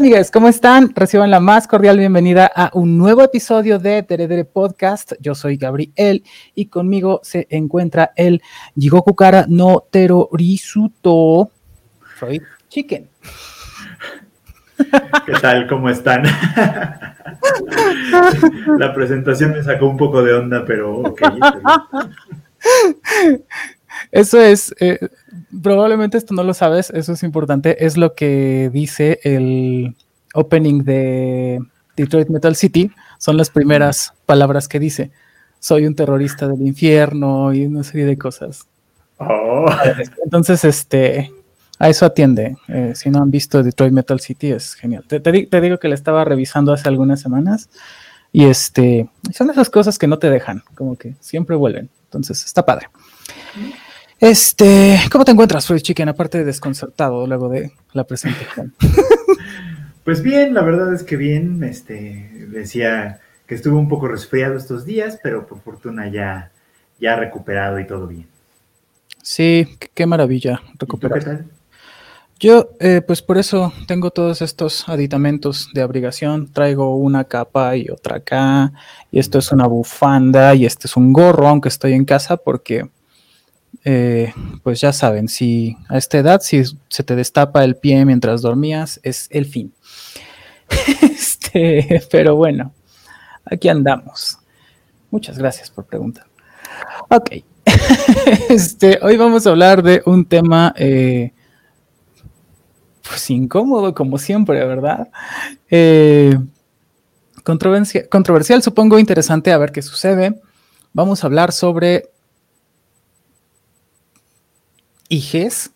Amigas, ¿cómo están? Reciban la más cordial bienvenida a un nuevo episodio de Teredere Podcast. Yo soy Gabriel y conmigo se encuentra el Jigoku Kara no Terorisuto. Soy Chicken. ¿Qué tal? ¿Cómo están? La presentación me sacó un poco de onda, pero ok. Eso es, eh, probablemente esto no lo sabes, eso es importante, es lo que dice el opening de Detroit Metal City, son las primeras palabras que dice. Soy un terrorista del infierno y una serie de cosas. Oh. Entonces, este, a eso atiende. Eh, si no han visto Detroit Metal City, es genial. Te, te, digo que la estaba revisando hace algunas semanas y este, son esas cosas que no te dejan, como que siempre vuelven. Entonces, está padre. Este, ¿cómo te encuentras, Fred Chicken? Aparte de desconcertado luego de la presentación. Pues bien, la verdad es que bien. Este, decía que estuve un poco resfriado estos días, pero por fortuna ya, ya recuperado y todo bien. Sí, qué maravilla recuperar. Yo, eh, pues por eso tengo todos estos aditamentos de abrigación. Traigo una capa y otra acá, y esto es una bufanda, y este es un gorro, aunque estoy en casa, porque eh, pues ya saben, si a esta edad, si se te destapa el pie mientras dormías, es el fin. este, pero bueno, aquí andamos. Muchas gracias por preguntar. Ok. este, hoy vamos a hablar de un tema eh, pues incómodo, como siempre, ¿verdad? Eh, controversial, supongo, interesante, a ver qué sucede. Vamos a hablar sobre hijes,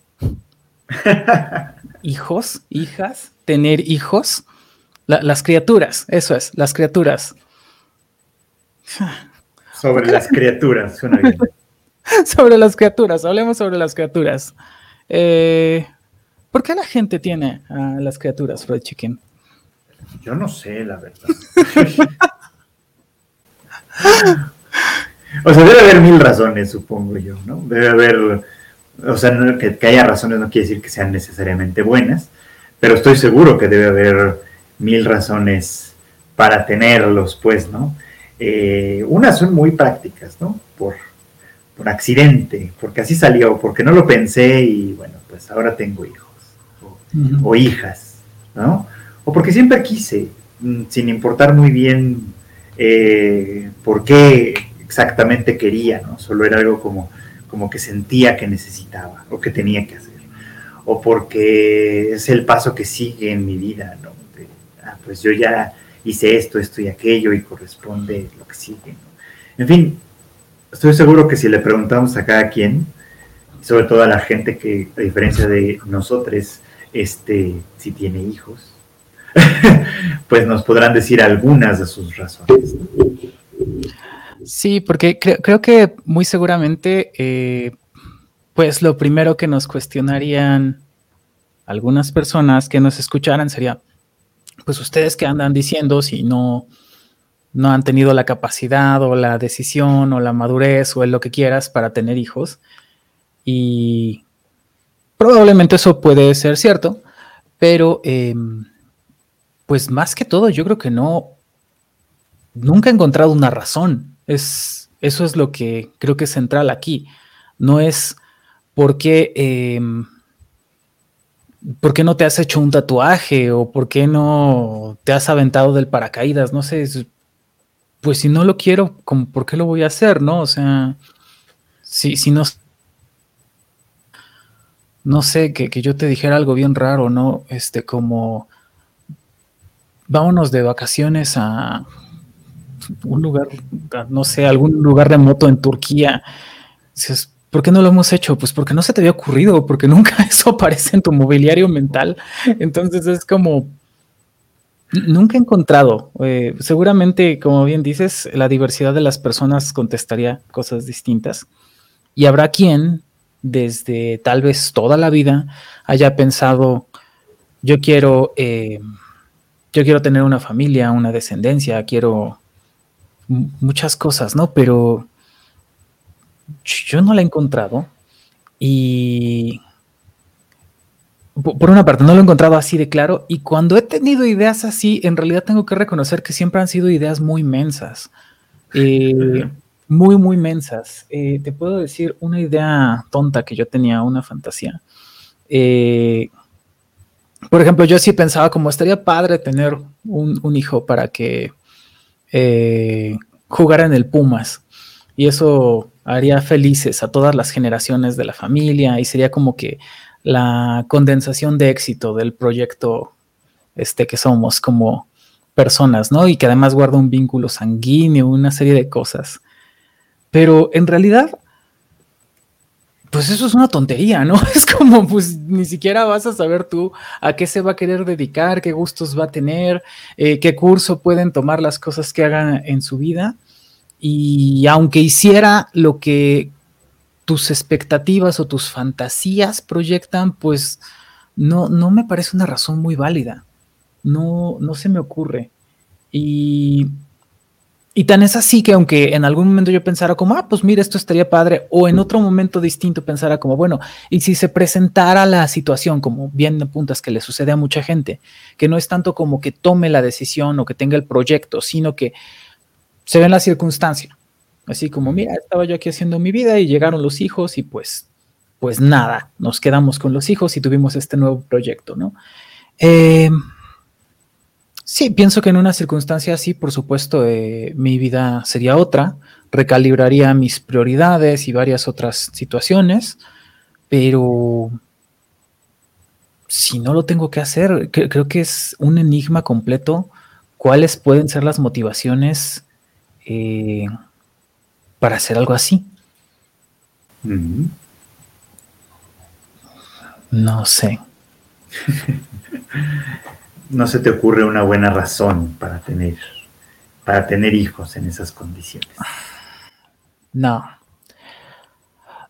hijos, hijas, tener hijos, las criaturas, eso es, las criaturas. Sobre las criaturas, sobre las criaturas, hablemos sobre las criaturas. Eh, ¿Por qué la gente tiene a las criaturas, Fred Chicken? Yo no sé, la verdad. o sea, debe haber mil razones, supongo yo, ¿no? Debe haber o sea, que, haya razones no quiere decir que sean necesariamente buenas, pero estoy seguro que debe haber mil razones para tenerlos, pues, ¿no? Eh, unas son muy prácticas, ¿no? Por, por accidente, porque así salió, porque no lo pensé y bueno, pues ahora tengo hijos o, hijas, ¿no? O porque siempre quise, mm, sin importar muy bien eh, por qué exactamente quería, ¿no? Solo era algo como, como que sentía que necesitaba o que tenía que hacer. O porque es el paso que sigue en mi vida, ¿no? Ah, pues yo ya hice esto, esto y aquello y corresponde lo que sigue. En fin, estoy seguro que si le preguntamos a cada quien, sobre todo a la gente que, a diferencia de nosotros, este, si tiene hijos, pues nos podrán decir algunas de sus razones. Sí, porque creo, que muy seguramente, eh, pues lo primero que nos cuestionarían algunas personas que nos escucharan sería, pues ustedes que andan diciendo si no, no han tenido la capacidad o la decisión o la madurez o lo que quieras para tener hijos. Y probablemente eso puede ser cierto, pero em, pues más que todo yo creo que no, nunca he encontrado una razón es, eso es lo que creo que es central aquí. No es por qué, em, por qué no te has hecho un tatuaje o por qué no te has aventado del paracaídas. No sé, pues si no lo quiero, ¿por qué lo voy a hacer? ¿No? O sea, si, si no... No sé, que, que yo te dijera algo bien raro, ¿no? Este, como vámonos de vacaciones a, un lugar, no sé, algún lugar remoto en Turquía. Dices, ¿por qué no lo hemos hecho? Pues porque no se te había ocurrido, porque nunca eso aparece en tu mobiliario mental. Entonces es como, nunca he encontrado. Eh, seguramente, como bien dices, la diversidad de las personas contestaría cosas distintas. Y habrá quien, desde tal vez toda la vida, haya pensado, yo quiero, eh, yo quiero tener una familia, una descendencia, quiero muchas cosas, ¿no? Pero yo no la he encontrado y por una parte, no lo he encontrado así de claro y cuando he tenido ideas así, en realidad tengo que reconocer que siempre han sido ideas muy mensas. Eh, muy, muy mensas. Eh, te puedo decir una idea tonta que yo tenía, una fantasía. Eh, por ejemplo, yo sí pensaba como estaría padre tener un, hijo para que jugara en el Pumas y eso haría felices a todas las generaciones de la familia y sería como que la condensación de éxito del proyecto este que somos como personas, ¿no? Y que además guarda un vínculo sanguíneo, una serie de cosas. Pero en realidad, pues eso es una tontería, ¿no? Es como, pues ni siquiera vas a saber tú a qué se va a querer dedicar, qué gustos va a tener, eh, qué curso pueden tomar las cosas que hagan en su vida. Y aunque hiciera lo que tus expectativas o tus fantasías proyectan, pues no, no me parece una razón muy válida. No, no se me ocurre. Y, y tan es así que aunque en algún momento yo pensara como, ah, pues mira, esto estaría padre, o en otro momento distinto pensara como, bueno, y si se presentara la situación, como bien apuntas que le sucede a mucha gente, que no es tanto como que tome la decisión o que tenga el proyecto, sino que se ve en la circunstancia Así como, mira, estaba yo aquí haciendo mi vida y llegaron los hijos y pues, pues nada, nos quedamos con los hijos y tuvimos este nuevo proyecto, ¿no? Eh, sí, pienso que en una circunstancia así, por supuesto, eh, mi vida sería otra, recalibraría mis prioridades y varias otras situaciones, pero si no lo tengo que hacer, creo que es un enigma completo cuáles pueden ser las motivaciones eh, para hacer algo así? No sé. no se te ocurre una buena razón para tener, para tener hijos en esas condiciones. No.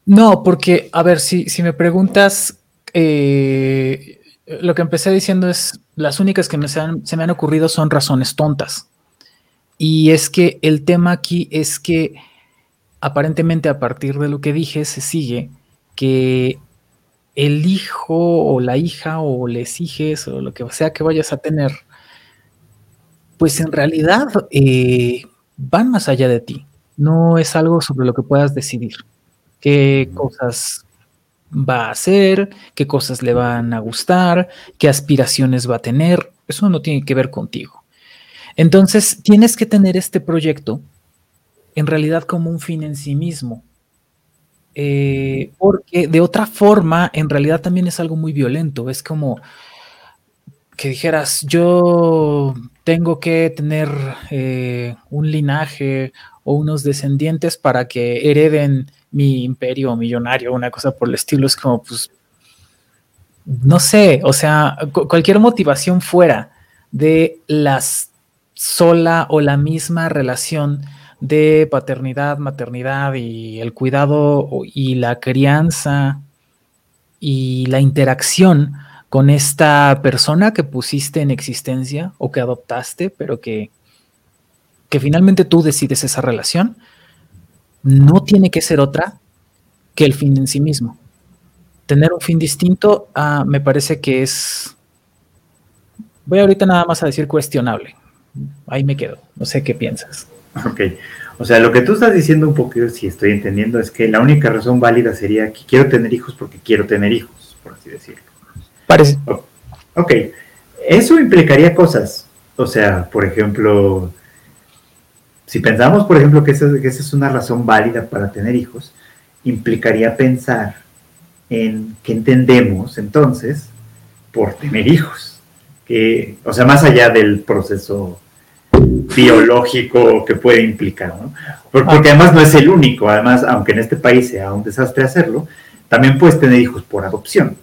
No, porque, a ver, si, si me preguntas, eh, lo que empecé diciendo es, las únicas que me se, se me han ocurrido son razones tontas. Y es que el tema aquí es que aparentemente a partir de lo que dije se sigue que el hijo o la hija o les hijes o lo que sea que vayas a tener, pues en realidad eh, van más allá de ti. No es algo sobre lo que puedas decidir. Qué cosas va a hacer, qué cosas le van a gustar, qué aspiraciones va a tener. Eso no tiene que ver contigo. Entonces, tienes que tener este proyecto en realidad como un fin en sí mismo. Eh, porque de otra forma, en realidad también es algo muy violento. Es como que dijeras, yo tengo que tener eh, un linaje o unos descendientes para que hereden mi imperio millonario, una cosa por el estilo. Es como, pues, no sé, o sea, cualquier motivación fuera de las sola o la misma relación de paternidad, maternidad y el cuidado y la crianza y la interacción con esta persona que pusiste en existencia o que adoptaste, pero que, que finalmente tú decides esa relación, no tiene que ser otra que el fin en sí mismo. Tener un fin distinto ah, me parece que es, voy ahorita nada más a decir cuestionable. Ahí me quedo, no sé qué piensas. Ok. O sea, lo que tú estás diciendo un poco, si estoy entendiendo, es que la única razón válida sería que quiero tener hijos porque quiero tener hijos, por así decirlo. Parece. ok. Eso implicaría cosas. O sea, por ejemplo, si pensamos, por ejemplo, que esa, que esa es una razón válida para tener hijos, implicaría pensar en qué entendemos entonces por tener hijos. Que, o sea, más allá del proceso biológico que puede implicar, ¿no? Porque además no es el único, además, aunque en este país sea un desastre hacerlo, también puedes tener hijos por adopción,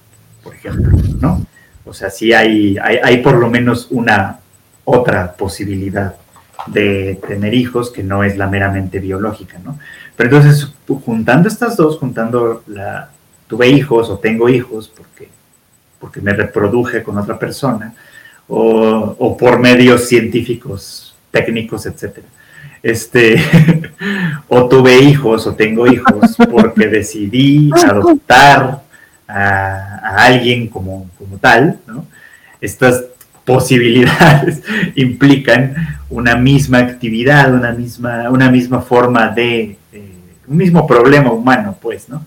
por ejemplo, ¿no? O sea, sí hay, hay, por lo menos una otra posibilidad de tener hijos que no es la meramente biológica, ¿no? Pero entonces, juntando estas dos, juntando la, tuve hijos o tengo hijos porque, porque me reproduje con otra persona, o, o por medios científicos técnicos, etcétera. Este, o tuve hijos o tengo hijos porque decidí adoptar a, alguien como, como tal, ¿no? estas posibilidades implican una misma actividad, una misma, una misma forma de, eh, un mismo problema humano, pues, ¿no?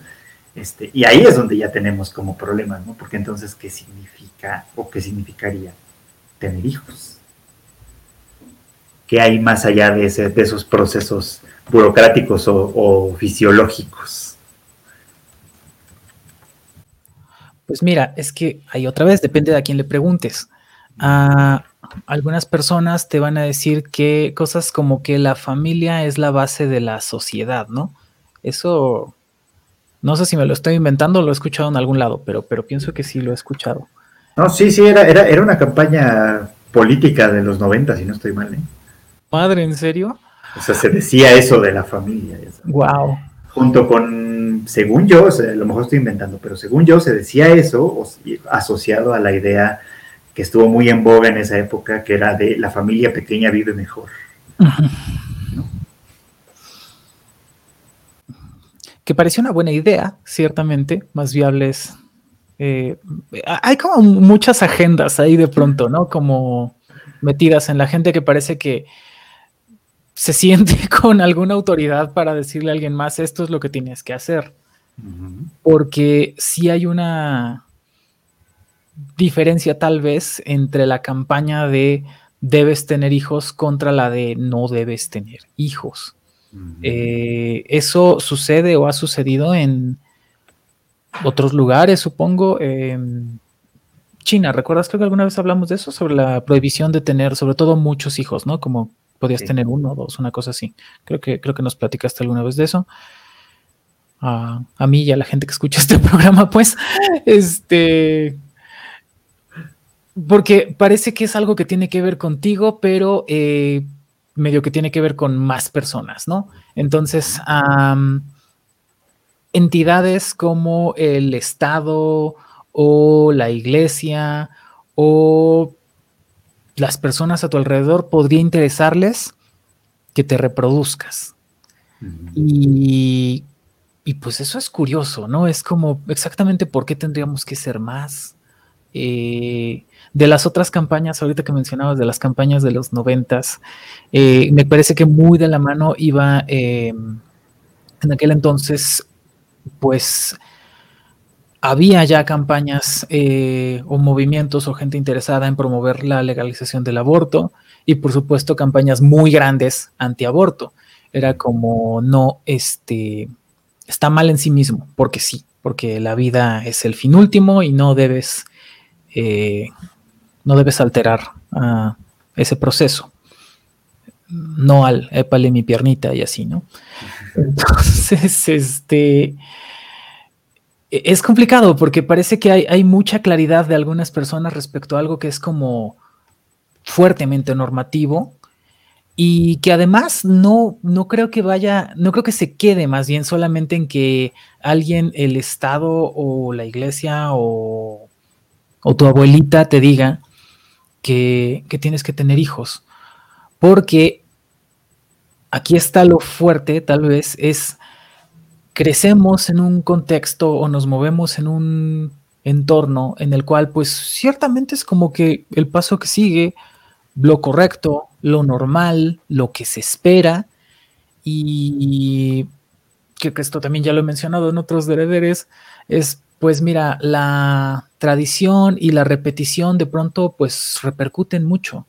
Este, y ahí es donde ya tenemos como problemas, ¿no? Porque entonces, ¿qué significa o qué significaría tener hijos? ¿Qué hay más allá de, ese, de esos procesos burocráticos o fisiológicos? Pues mira, es que ahí otra vez depende de a quién le preguntes. A algunas personas te van a decir que cosas como que la familia es la base de la sociedad, ¿no? Eso no sé si me lo estoy inventando o lo he escuchado en algún lado, pero, pero pienso que sí lo he escuchado. No, sí, sí, era, era, era una campaña política de los 90, si no estoy mal. ¿eh? Madre, ¿en serio? O sea, se decía eso de la familia. Wow. Junto con, según yo, a lo mejor estoy inventando, pero según yo se decía eso asociado a la idea que estuvo muy en boga en esa época, que era de la familia pequeña vive mejor. Que pareció una buena idea, ciertamente, más viables. Eh, hay como muchas agendas ahí de pronto, ¿no? Como metidas en la gente que parece que se siente con alguna autoridad para decirle a alguien más, esto es lo que tienes que hacer. Porque si hay una diferencia tal vez entre la campaña de debes tener hijos contra la de no debes tener hijos. Eh, eso sucede o ha sucedido en otros lugares, supongo. China, ¿recuerdas que alguna vez hablamos de eso? Sobre la prohibición de tener, sobre todo, muchos hijos, ¿no? Como podías tener uno o dos, una cosa así. Creo que, creo que nos platicaste alguna vez de eso. a mí y a la gente que escucha este programa, pues, este, porque parece que es algo que tiene que ver contigo, pero eh, medio que tiene que ver con más personas, ¿no? Entonces, entidades como el Estado o la iglesia o las personas a tu alrededor podría interesarles que te reproduzcas. y, y, pues eso es curioso, ¿no? Es como exactamente por qué tendríamos que ser más. Eh, de las otras campañas, ahorita que mencionabas de las campañas de los noventas, eh, me parece que muy de la mano iba em, en aquel entonces, pues había ya campañas eh, o movimientos o gente interesada en promover la legalización del aborto y por supuesto campañas muy grandes antiaborto. Era como no, este, está mal en sí mismo, porque sí, porque la vida es el fin último y no debes eh, no debes alterar ah, ese proceso. No al épale mi piernita y así, ¿no? Entonces, este es complicado porque parece que hay, mucha claridad de algunas personas respecto a algo que es como fuertemente normativo y que además no, no creo que vaya, no creo que se quede más bien solamente en que alguien, el Estado o la iglesia o, o tu abuelita te diga que, tienes que tener hijos. Porque aquí está lo fuerte, tal vez, es crecemos en un contexto o nos movemos en un entorno en el cual pues ciertamente es como que el paso que sigue, lo correcto, lo normal, lo que se espera y creo que esto también ya lo he mencionado en otros derederes, es pues mira, la tradición y la repetición de pronto pues repercuten mucho.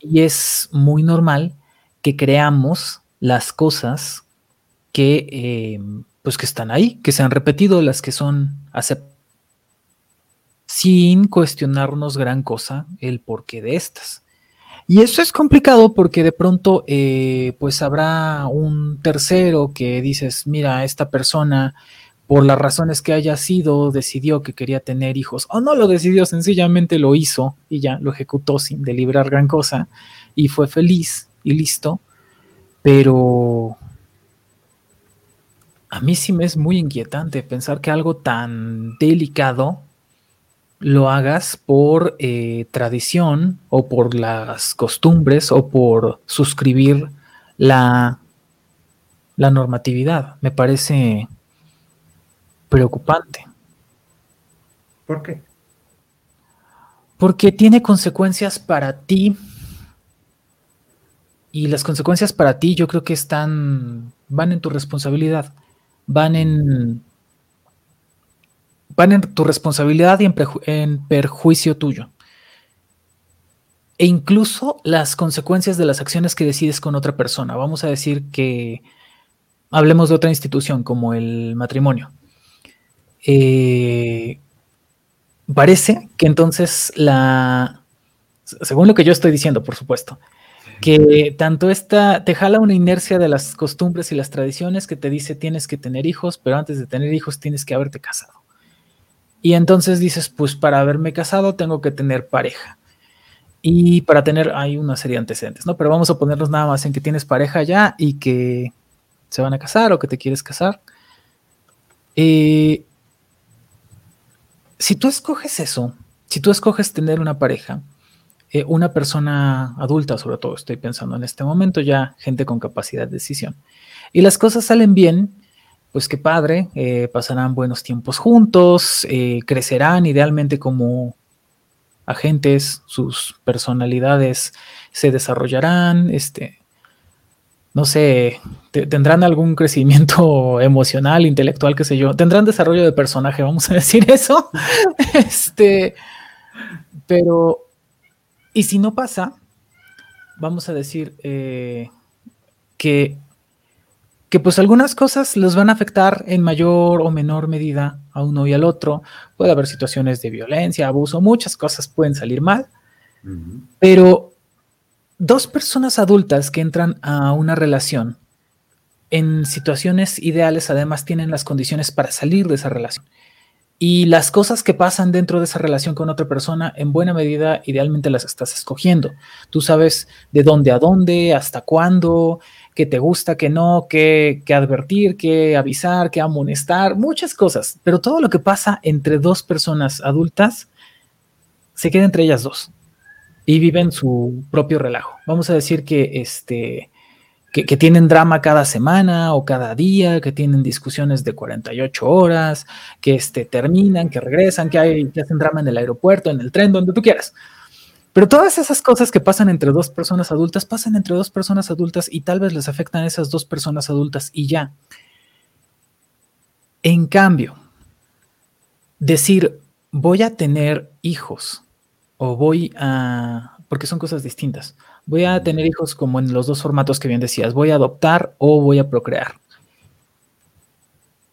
Y es muy normal que creamos las cosas que eh, pues que están ahí, que se han repetido, las que son aceptadas, sin cuestionarnos gran cosa el porqué de estas. Y eso es complicado porque de pronto eh, pues habrá un tercero que dices, mira, esta persona por las razones que haya sido, decidió que quería tener hijos, o no lo decidió, sencillamente lo hizo y ya lo ejecutó sin deliberar gran cosa, y fue feliz y listo, pero a mí sí me es muy inquietante pensar que algo tan delicado lo hagas por eh, tradición o por las costumbres o por suscribir la, la normatividad. Me parece preocupante. ¿Por qué? Porque tiene consecuencias para ti. Y las consecuencias para ti yo creo que están, van en tu responsabilidad, van en, van en tu responsabilidad y en, perjuicio tuyo. E incluso las consecuencias de las acciones que decides con otra persona. Vamos a decir que hablemos de otra institución como el matrimonio. Eh, parece que entonces la, según lo que yo estoy diciendo, por supuesto, que tanto esta te jala una inercia de las costumbres y las tradiciones que te dice tienes que tener hijos, pero antes de tener hijos tienes que haberte casado. Y entonces dices, pues para haberme casado tengo que tener pareja. Y para tener, hay una serie de antecedentes, ¿no? Pero vamos a ponernos nada más en que tienes pareja ya y que se van a casar o que te quieres casar. Eh, si tú escoges eso, si tú escoges tener una pareja, eh, una persona adulta sobre todo, estoy pensando en este momento ya, gente con capacidad de decisión, y las cosas salen bien, pues qué padre, eh, pasarán buenos tiempos juntos, eh, crecerán idealmente como agentes, sus personalidades se desarrollarán, este, no sé, tendrán algún crecimiento emocional, intelectual, qué sé yo, tendrán desarrollo de personaje, vamos a decir eso. este, pero, y si no pasa, vamos a decir eh, que, que pues algunas cosas los van a afectar en mayor o menor medida a uno y al otro. Puede haber situaciones de violencia, abuso, muchas cosas pueden salir mal, pero dos personas adultas que entran a una relación en situaciones ideales además tienen las condiciones para salir de esa relación. Y las cosas que pasan dentro de esa relación con otra persona, en buena medida, idealmente las estás escogiendo. Tú sabes de dónde a dónde, hasta cuándo, qué te gusta, qué no, qué, qué advertir, qué avisar, qué amonestar, muchas cosas. Pero todo lo que pasa entre dos personas adultas se queda entre ellas dos y viven su propio relajo. Vamos a decir que, este, que, tienen drama cada semana o cada día, que tienen discusiones de 48 horas, que este, terminan, que regresan, que, hay, que hacen drama en el aeropuerto, en el tren, donde tú quieras. Pero todas esas cosas que pasan entre dos personas adultas, pasan entre dos personas adultas y tal vez les afectan a esas dos personas adultas y ya. En cambio, decir, voy a tener hijos o voy a, porque son cosas distintas, voy a tener hijos como en los dos formatos que bien decías, voy a adoptar o voy a procrear.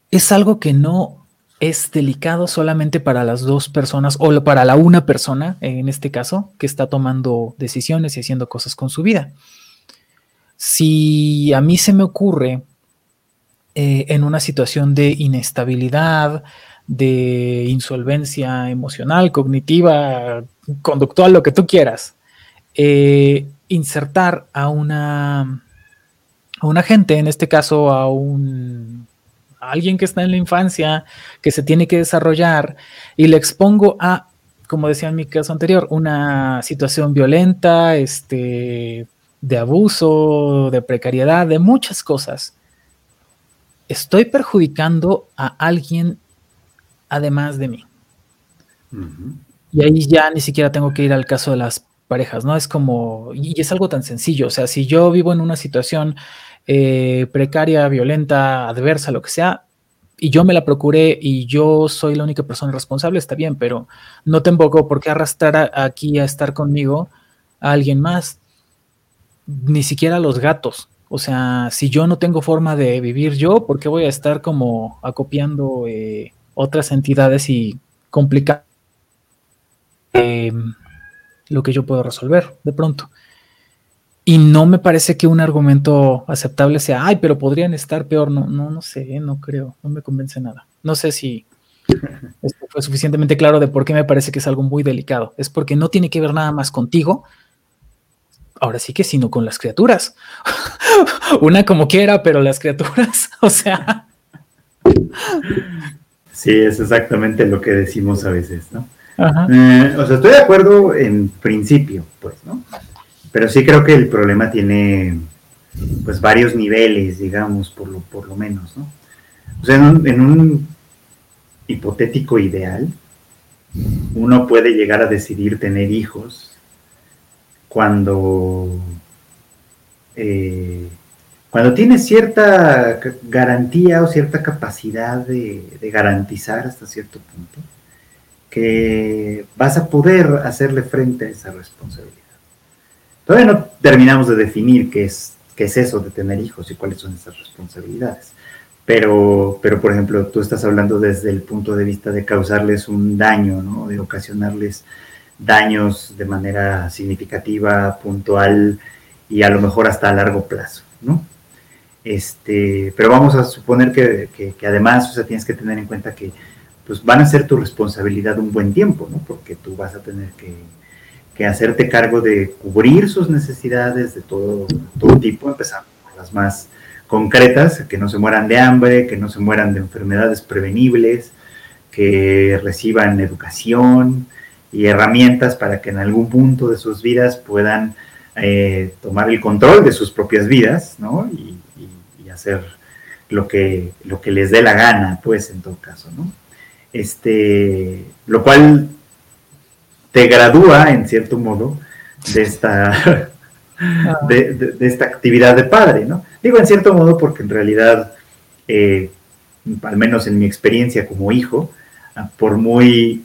Es algo que no es delicado solamente para las dos personas o para la una persona, en este caso, que está tomando decisiones y haciendo cosas con su vida. Si a mí se me ocurre eh, en una situación de inestabilidad, de insolvencia emocional, cognitiva, conductual, lo que tú quieras, eh, insertar a una, a un agente, en este caso a un alguien que está en la infancia, que se tiene que desarrollar, y le expongo a, como decía en mi caso anterior, una situación violenta, este, de abuso, de precariedad, de muchas cosas. Estoy perjudicando a alguien además de mí. Y ahí ya ni siquiera tengo que ir al caso de las parejas, ¿no? Es como, y es algo tan sencillo, o sea, si yo vivo en una situación eh, precaria, violenta, adversa, lo que sea, y yo me la procuré y yo soy la única persona responsable, está bien, pero no tengo por qué arrastrar aquí a estar conmigo a alguien más, ni siquiera a los gatos. O sea, si yo no tengo forma de vivir yo, ¿por qué voy a estar como acopiando eh, otras entidades y complicar em, lo que yo puedo resolver de pronto. Y no me parece que un argumento aceptable sea, ay, pero podrían estar peor. No, no, no sé, no creo, no me convence nada. No sé si esto fue suficientemente claro de por qué me parece que es algo muy delicado. Es porque no tiene que ver nada más contigo, ahora sí que sino con las criaturas. Una como quiera, pero las criaturas, o sea. Sí, es exactamente lo que decimos a veces, ¿no? Eh, o sea, estoy de acuerdo en principio, pues, ¿no? Pero sí creo que el problema tiene, pues, varios niveles, digamos, por lo, por lo menos, ¿no? O sea, en un, hipotético ideal, uno puede llegar a decidir tener hijos cuando, eh, cuando tiene cierta garantía o cierta capacidad de garantizar hasta cierto punto que vas a poder hacerle frente a esa responsabilidad. Todavía no terminamos de definir qué es, qué es eso de tener hijos y cuáles son esas responsabilidades. Pero, pero, por ejemplo, tú estás hablando desde el punto de vista de causarles un daño, ¿no? de ocasionarles daños de manera significativa, puntual y a lo mejor hasta a largo plazo. ¿no? Este, pero vamos a suponer que, que, además o sea, tienes que tener en cuenta que pues, van a ser tu responsabilidad un buen tiempo, ¿no? porque tú vas a tener que, hacerte cargo de cubrir sus necesidades de todo, tipo, empezando por las más concretas, que no se mueran de hambre, que no se mueran de enfermedades prevenibles, que reciban educación y herramientas para que en algún punto de sus vidas puedan eh, tomar el control de sus propias vidas, ¿no? Y, hacer lo que, lo que les dé la gana, pues, en todo caso, ¿no? Este, lo cual te gradúa, en cierto modo, de esta, de, esta actividad de padre, ¿no? Digo en cierto modo porque en realidad, eh, al menos en mi experiencia como hijo, ah, por muy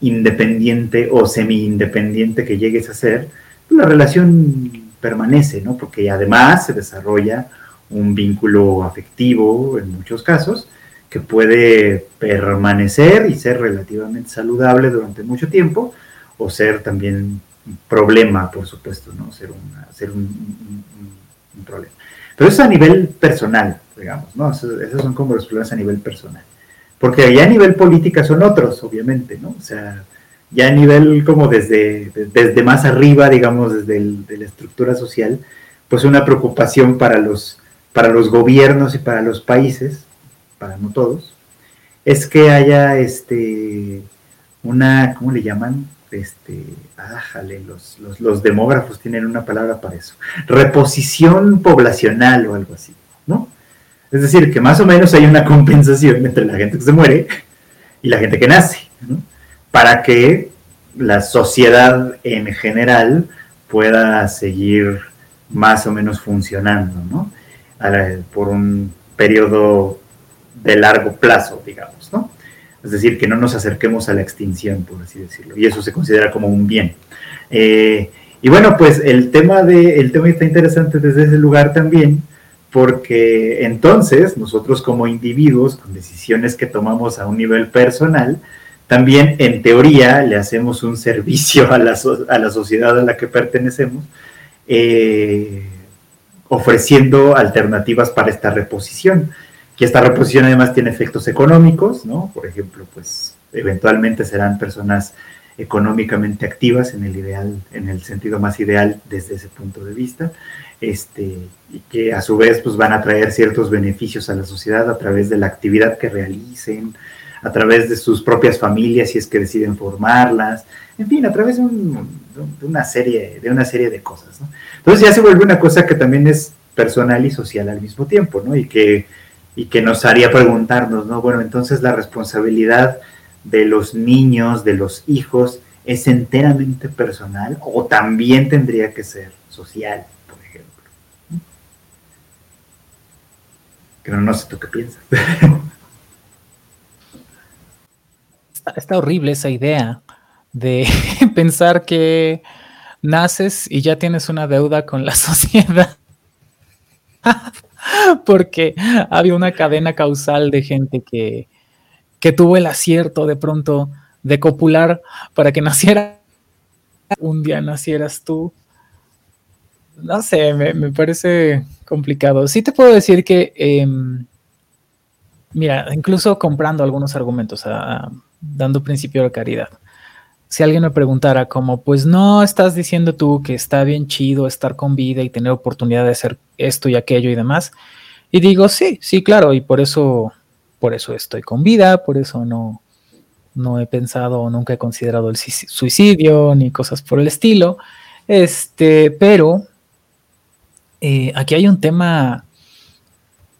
independiente o semi-independiente que llegues a ser, la relación permanece, ¿no? Porque además se desarrolla un vínculo afectivo en muchos casos que puede permanecer y ser relativamente saludable durante mucho tiempo o ser también problema, por supuesto, ¿no? Ser, un, problema. Pero eso es a nivel personal, digamos, ¿no? Esos, son como los problemas a nivel personal. Porque ya a nivel política son otros, obviamente, ¿no? O sea, ya a nivel como desde, desde más arriba, digamos, desde de la estructura social, pues una preocupación para los, para los gobiernos y para los países, para no todos, es que haya este una, ¿cómo le llaman? este, ájale, los, los, demógrafos tienen una palabra para eso, reposición poblacional o algo así, ¿no? Es decir, que más o menos hay una compensación entre la gente que se muere y la gente que nace, ¿no? Para que la sociedad en general pueda seguir más o menos funcionando, ¿no? Por un periodo de largo plazo, digamos, ¿no? es decir, que no nos acerquemos a la extinción, por así decirlo, y eso se considera como un bien. Eh, y bueno, pues el tema, de, el tema está interesante desde ese lugar también, porque entonces nosotros como individuos, con decisiones que tomamos a un nivel personal, también en teoría le hacemos un servicio a la, a la sociedad a la que pertenecemos, eh, ofreciendo alternativas para esta reposición que esta reposición además tiene efectos económicos, ¿no? Por ejemplo, pues eventualmente serán personas económicamente activas en el ideal, en el sentido más ideal desde ese punto de vista, este, y que a su vez pues van a traer ciertos beneficios a la sociedad a través de la actividad que realicen, a través de sus propias familias si es que deciden formarlas, en fin, a través de, una, serie, de una serie de cosas. ¿no? Entonces ya se vuelve una cosa que también es personal y social al mismo tiempo, ¿no? Y que y que nos haría preguntarnos, ¿no? Bueno, entonces la responsabilidad de los niños, de los hijos, es enteramente personal o también tendría que ser social, por ejemplo. Que no, no sé tú qué piensas. Está, horrible esa idea de pensar que naces y ya tienes una deuda con la sociedad. porque había una cadena causal de gente que, que tuvo el acierto de pronto de copular para que naciera un día nacieras tú. No sé, me, parece complicado. Sí te puedo decir que, em, mira, incluso comprando algunos argumentos, dando principio de caridad. Si alguien me preguntara como, pues no estás diciendo tú que está bien chido estar con vida y tener oportunidad de hacer esto y aquello y demás, y digo, sí, sí, claro, y por eso, por eso estoy con vida, por eso no, no he pensado o nunca he considerado el suicidio ni cosas por el estilo. Este, pero eh, aquí hay un tema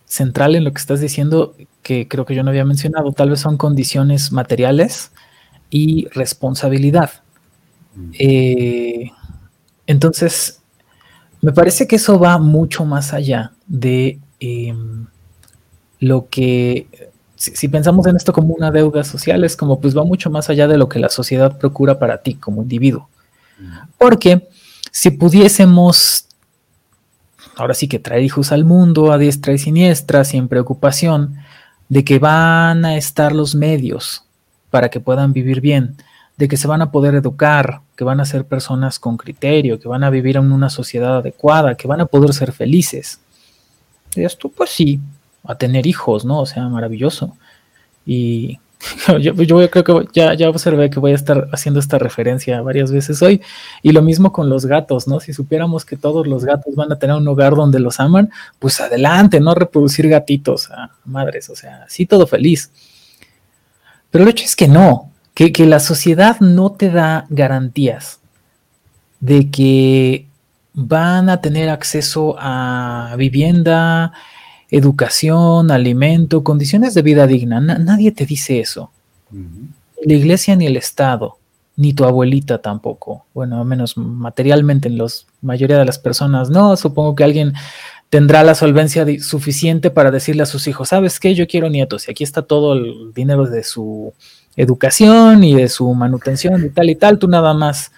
central en lo que estás diciendo que creo que yo no había mencionado. Tal vez son condiciones materiales y responsabilidad. Mm. Eh, entonces, me parece que eso va mucho más allá de em, lo que, si, pensamos en esto como una deuda social, es como pues va mucho más allá de lo que la sociedad procura para ti como individuo. Mm. Porque si pudiésemos, ahora sí que traer hijos al mundo a diestra y siniestra, sin preocupación de que van a estar los medios para que puedan vivir bien, de que se van a poder educar, que van a ser personas con criterio, que van a vivir en una sociedad adecuada, que van a poder ser felices. Y esto, pues sí, a tener hijos, ¿no? O sea, maravilloso. Y yo, creo que ya, ya observé que voy a estar haciendo esta referencia varias veces hoy. Y lo mismo con los gatos, ¿no? Si supiéramos que todos los gatos van a tener un hogar donde los aman, pues adelante, no reproducir gatitos a madres, o sea, sí todo feliz. Pero el hecho es que no, que, que la sociedad no te da garantías de que van a tener acceso a vivienda, educación, alimento, condiciones de vida digna. nadie te dice eso. La iglesia ni el Estado, ni tu abuelita tampoco. Bueno, al menos materialmente en la mayoría de las personas no. Supongo que alguien tendrá la solvencia suficiente para decirle a sus hijos, ¿sabes qué? Yo quiero nietos y aquí está todo el dinero de su educación y de su manutención y tal y tal, tú nada más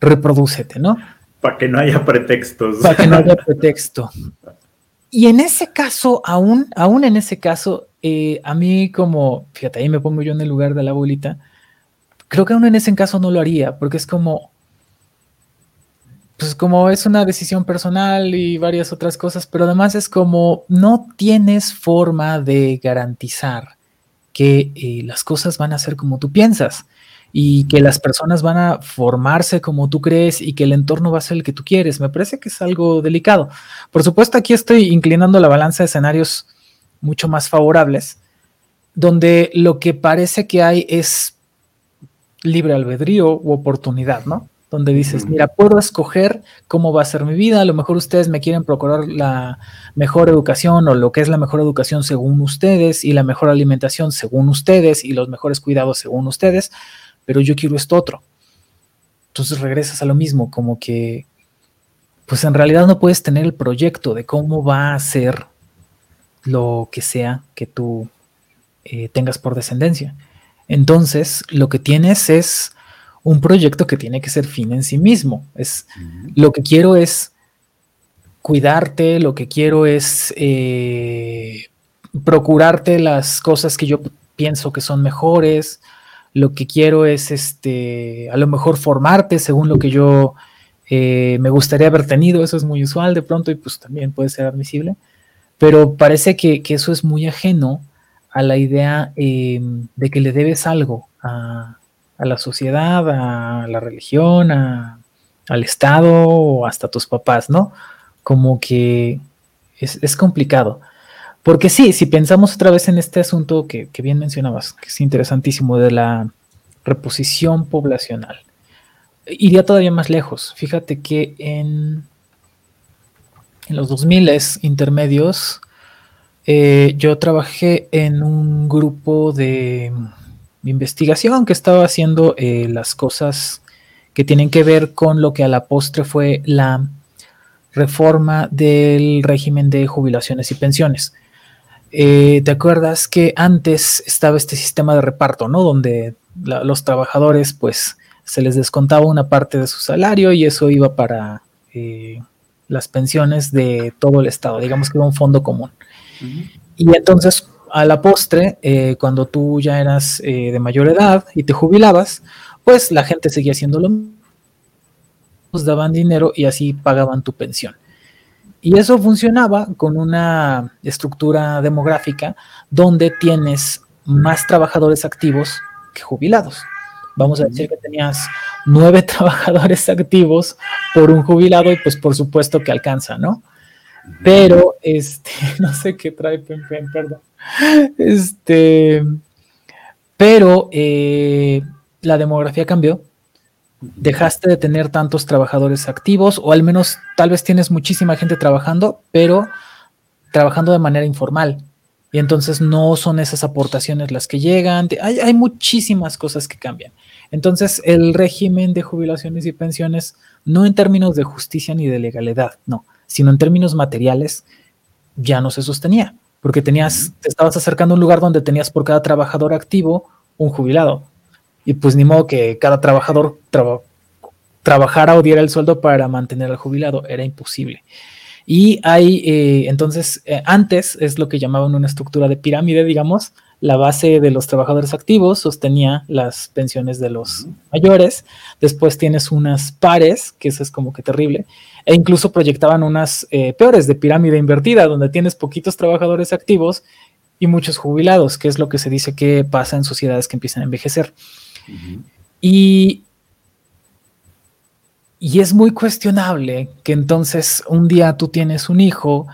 reproducete, ¿no? Para que no haya pretextos. Para que no haya pretexto. Y en ese caso, aún, aún en ese caso, eh, a mí como, fíjate, ahí me pongo yo en el lugar de la abuelita, creo que aún en ese caso no lo haría, porque es como, pues como es una decisión personal y varias otras cosas, pero además es como no tienes forma de garantizar que eh, las cosas van a ser como tú piensas y que las personas van a formarse como tú crees y que el entorno va a ser el que tú quieres. Me parece que es algo delicado. Por supuesto, aquí estoy inclinando la balanza de escenarios mucho más favorables, donde lo que parece que hay es libre albedrío u oportunidad, ¿no? Donde dices, mira, puedo escoger cómo va a ser mi vida, a lo mejor ustedes me quieren procurar la mejor educación o lo que es la mejor educación según ustedes y la mejor alimentación según ustedes y los mejores cuidados según ustedes, pero yo quiero esto otro. Entonces regresas a lo mismo, como que, pues en realidad no puedes tener el proyecto de cómo va a ser lo que sea que tú eh, tengas por descendencia. Entonces, lo que tienes es un proyecto que tiene que ser fin en sí mismo. Es lo que quiero es cuidarte, lo que quiero es eh, procurarte las cosas que yo pienso que son mejores, lo que quiero es, este, a lo mejor formarte según lo que yo eh, me gustaría haber tenido, eso es muy usual de pronto y pues también puede ser admisible, pero parece que, eso es muy ajeno a la idea em, de que le debes algo a, la sociedad, a la religión, al Estado o hasta tus papás, ¿no? Como que es, es complicado. Porque sí, si pensamos otra vez en este asunto que, bien mencionabas, que es interesantísimo, de la reposición poblacional, iría todavía más lejos. Fíjate que en, en los 2000 intermedios, eh, yo trabajé en un grupo de investigación que estaba haciendo eh, las cosas que tienen que ver con lo que a la postre fue la reforma del régimen de jubilaciones y pensiones. Eh, ¿te acuerdas que antes estaba este sistema de reparto, ¿no? Donde los trabajadores, pues, se les descontaba una parte de su salario y eso iba para eh, las pensiones de todo el Estado, digamos que era un fondo común. Y entonces, a la postre, eh, cuando tú ya eras de mayor edad y te jubilabas, pues la gente seguía haciendo lo mismo, daban dinero y así pagaban tu pensión. Y eso funcionaba con una estructura demográfica donde tienes más trabajadores activos que jubilados. Vamos a decir que tenías nueve trabajadores activos por un jubilado y pues por supuesto que alcanza, ¿no? Pero, este, no sé qué trae Pen, perdón. Este, pero eh, la demografía cambió dejaste de tener tantos trabajadores activos o al menos tal vez tienes muchísima gente trabajando, pero trabajando de manera informal. Y entonces no son esas aportaciones las que llegan. Hay, hay muchísimas cosas que cambian. Entonces el régimen de jubilaciones y pensiones, no en términos de justicia ni de legalidad, no, sino en términos materiales, ya no se sostenía, porque tenías, te estabas acercando a un lugar donde tenías por cada trabajador activo un jubilado. Y pues ni modo que cada trabajador trabajara o diera el sueldo para mantener al jubilado, era imposible. Y hay, eh, entonces, eh, antes es lo que llamaban una estructura de pirámide, digamos, la base de los trabajadores activos sostenía las pensiones de los mayores, después tienes unas pares, que eso es como que terrible, e incluso proyectaban unas eh, peores de pirámide invertida, donde tienes poquitos trabajadores activos y muchos jubilados, que es lo que se dice que pasa en sociedades que empiezan a envejecer. Y y es muy cuestionable que entonces un día tú tienes un hijo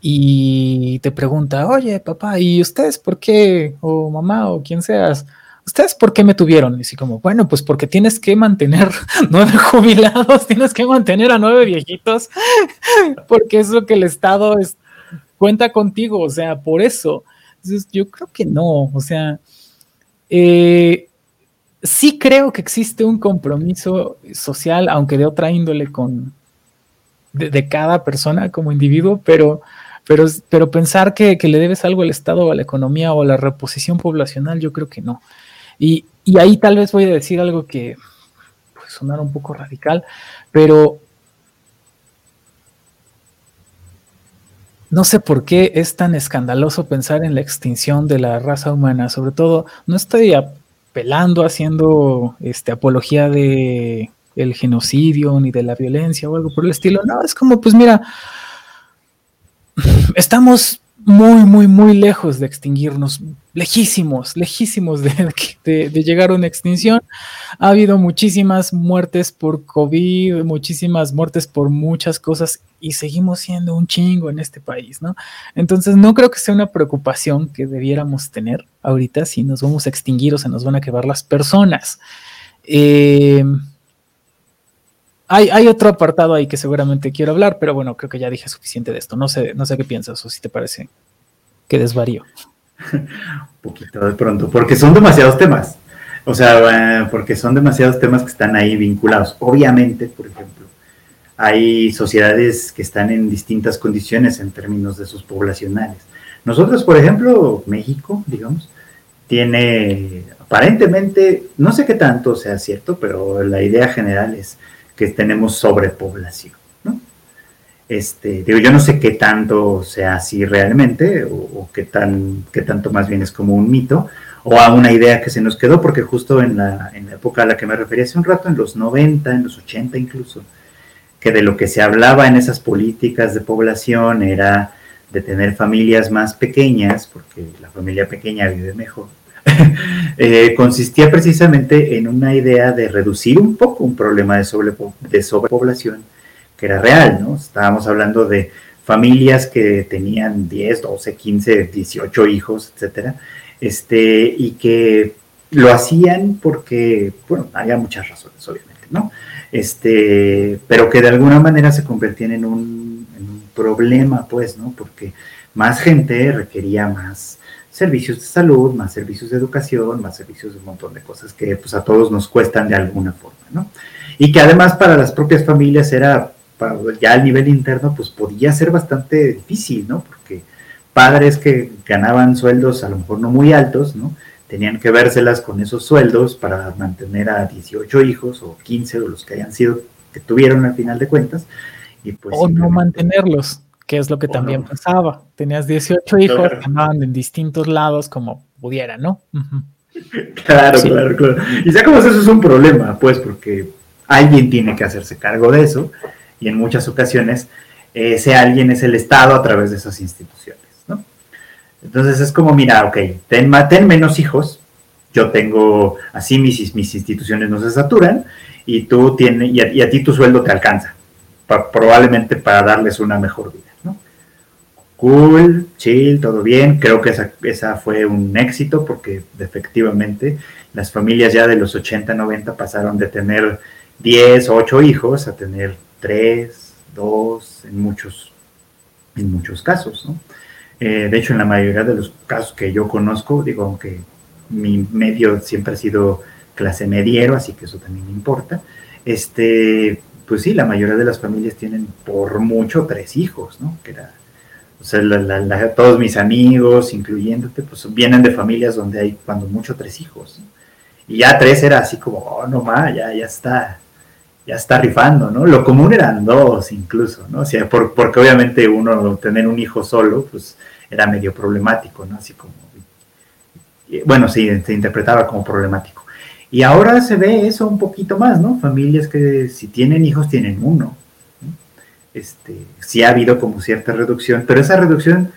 y te pregunta, oye, papá, ¿y ustedes por qué? O mamá, o quien seas, ¿ustedes por qué me tuvieron? Y así como, bueno, pues porque tienes que mantener nueve jubilados, tienes que mantener a nueve viejitos, porque es lo que el Estado es, cuenta contigo, o sea, por eso. Entonces, yo creo que no, o sea, eh, sí creo que existe un compromiso social, aunque de otra índole con de, cada persona como individuo, pero, pero, pero pensar que, le debes algo al Estado o a la economía o a la reposición poblacional, yo creo que no. Y, ahí tal vez voy a decir algo que puede sonar un poco radical, pero no sé por qué es tan escandaloso pensar en la extinción de la raza humana, sobre todo, no estoy pelando, haciendo este, apología de el genocidio ni de la violencia o algo por el estilo. No, es como, pues mira, estamos muy, muy, muy lejos de extinguirnos, lejísimos, lejísimos de, llegar a una extinción. Ha habido muchísimas muertes por COVID, muchísimas muertes por muchas cosas y seguimos siendo un chingo en este país, ¿no? Entonces no creo que sea una preocupación que debiéramos tener ahorita si nos vamos a extinguir o se nos van a quedar las personas. Eh, hay, otro apartado ahí que seguramente quiero hablar, pero bueno, creo que ya dije suficiente de esto. No sé, no sé qué piensas o si te parece que desvarío. Un poquito de pronto, porque son demasiados temas. O sea, eh, porque son demasiados temas que están ahí vinculados. Obviamente, por ejemplo, hay sociedades que están en distintas condiciones en términos de sus poblacionales. Nosotros, por ejemplo, México, digamos, tiene aparentemente, no sé qué tanto sea cierto, pero la idea general es que tenemos sobrepoblación. ¿no? Este, digo, yo no sé qué tanto sea así realmente, o, qué, tan, qué tanto más bien es como un mito, o a una idea que se nos quedó, porque justo en la, en la época a la que me refería hace un rato, en los 90, en los 80 incluso, que de lo que se hablaba en esas políticas de población era de tener familias más pequeñas, porque la familia pequeña vive mejor, Eh, consistía precisamente en una idea de reducir un poco un problema de, de sobrepoblación que era real, ¿no? Estábamos hablando de familias que tenían 10, 12, 15, 18 hijos, etcétera, este, y que lo hacían porque, bueno, había muchas razones, obviamente, ¿no? Este, pero que de alguna manera se convertían en un, en un problema, pues, ¿no? Porque más gente requería más servicios de salud, más servicios de educación, más servicios de un montón de cosas que pues a todos nos cuestan de alguna forma, ¿no? Y que además para las propias familias era, ya al nivel interno, pues podía ser bastante difícil, ¿no? Porque padres que ganaban sueldos a lo mejor no muy altos, ¿no? Tenían que vérselas con esos sueldos para mantener a 18 hijos o 15 o los que hayan sido, que tuvieron al final de cuentas. Y pues o no mantenerlos que es lo que también pasaba. Tenías 18 hijos que andaban en distintos lados como pudiera, ¿no? Claro, claro, claro. Y ya como eso es un problema, pues, porque alguien tiene que hacerse cargo de eso y en muchas ocasiones ese alguien es el Estado a través de esas instituciones, ¿no? Entonces es como, mira, ok, ten, ten menos hijos, yo tengo, así mis, mis instituciones no se saturan y tú tienes, y a, ti tu sueldo te alcanza, probablemente para darles una mejor vida cool, chill, todo bien. Creo que esa, esa fue un éxito porque efectivamente las familias ya de los 80, 90 pasaron de tener 10, 8 hijos a tener 3, 2, en muchos, en muchos casos, ¿no? Eh, de hecho, en la mayoría de los casos que yo conozco, digo, aunque mi medio siempre ha sido clase mediero, así que eso también me importa, este, pues sí, la mayoría de las familias tienen por mucho tres hijos, ¿no? Que era, o sea, todos mis amigos, incluyéndote, pues vienen de familias donde hay cuando mucho tres hijos. Y ya tres era así como, oh, no más, ya, ya está, ya está rifando, ¿no? Lo común eran dos incluso, ¿no? O sea, porque obviamente uno tener un hijo solo, pues era medio problemático, ¿no? Así como, bueno, sí, se interpretaba como problemático. Y ahora se ve eso un poquito más, ¿no? Familias que si tienen hijos tienen uno. Este, sí ha habido como cierta reducción, pero esa reducción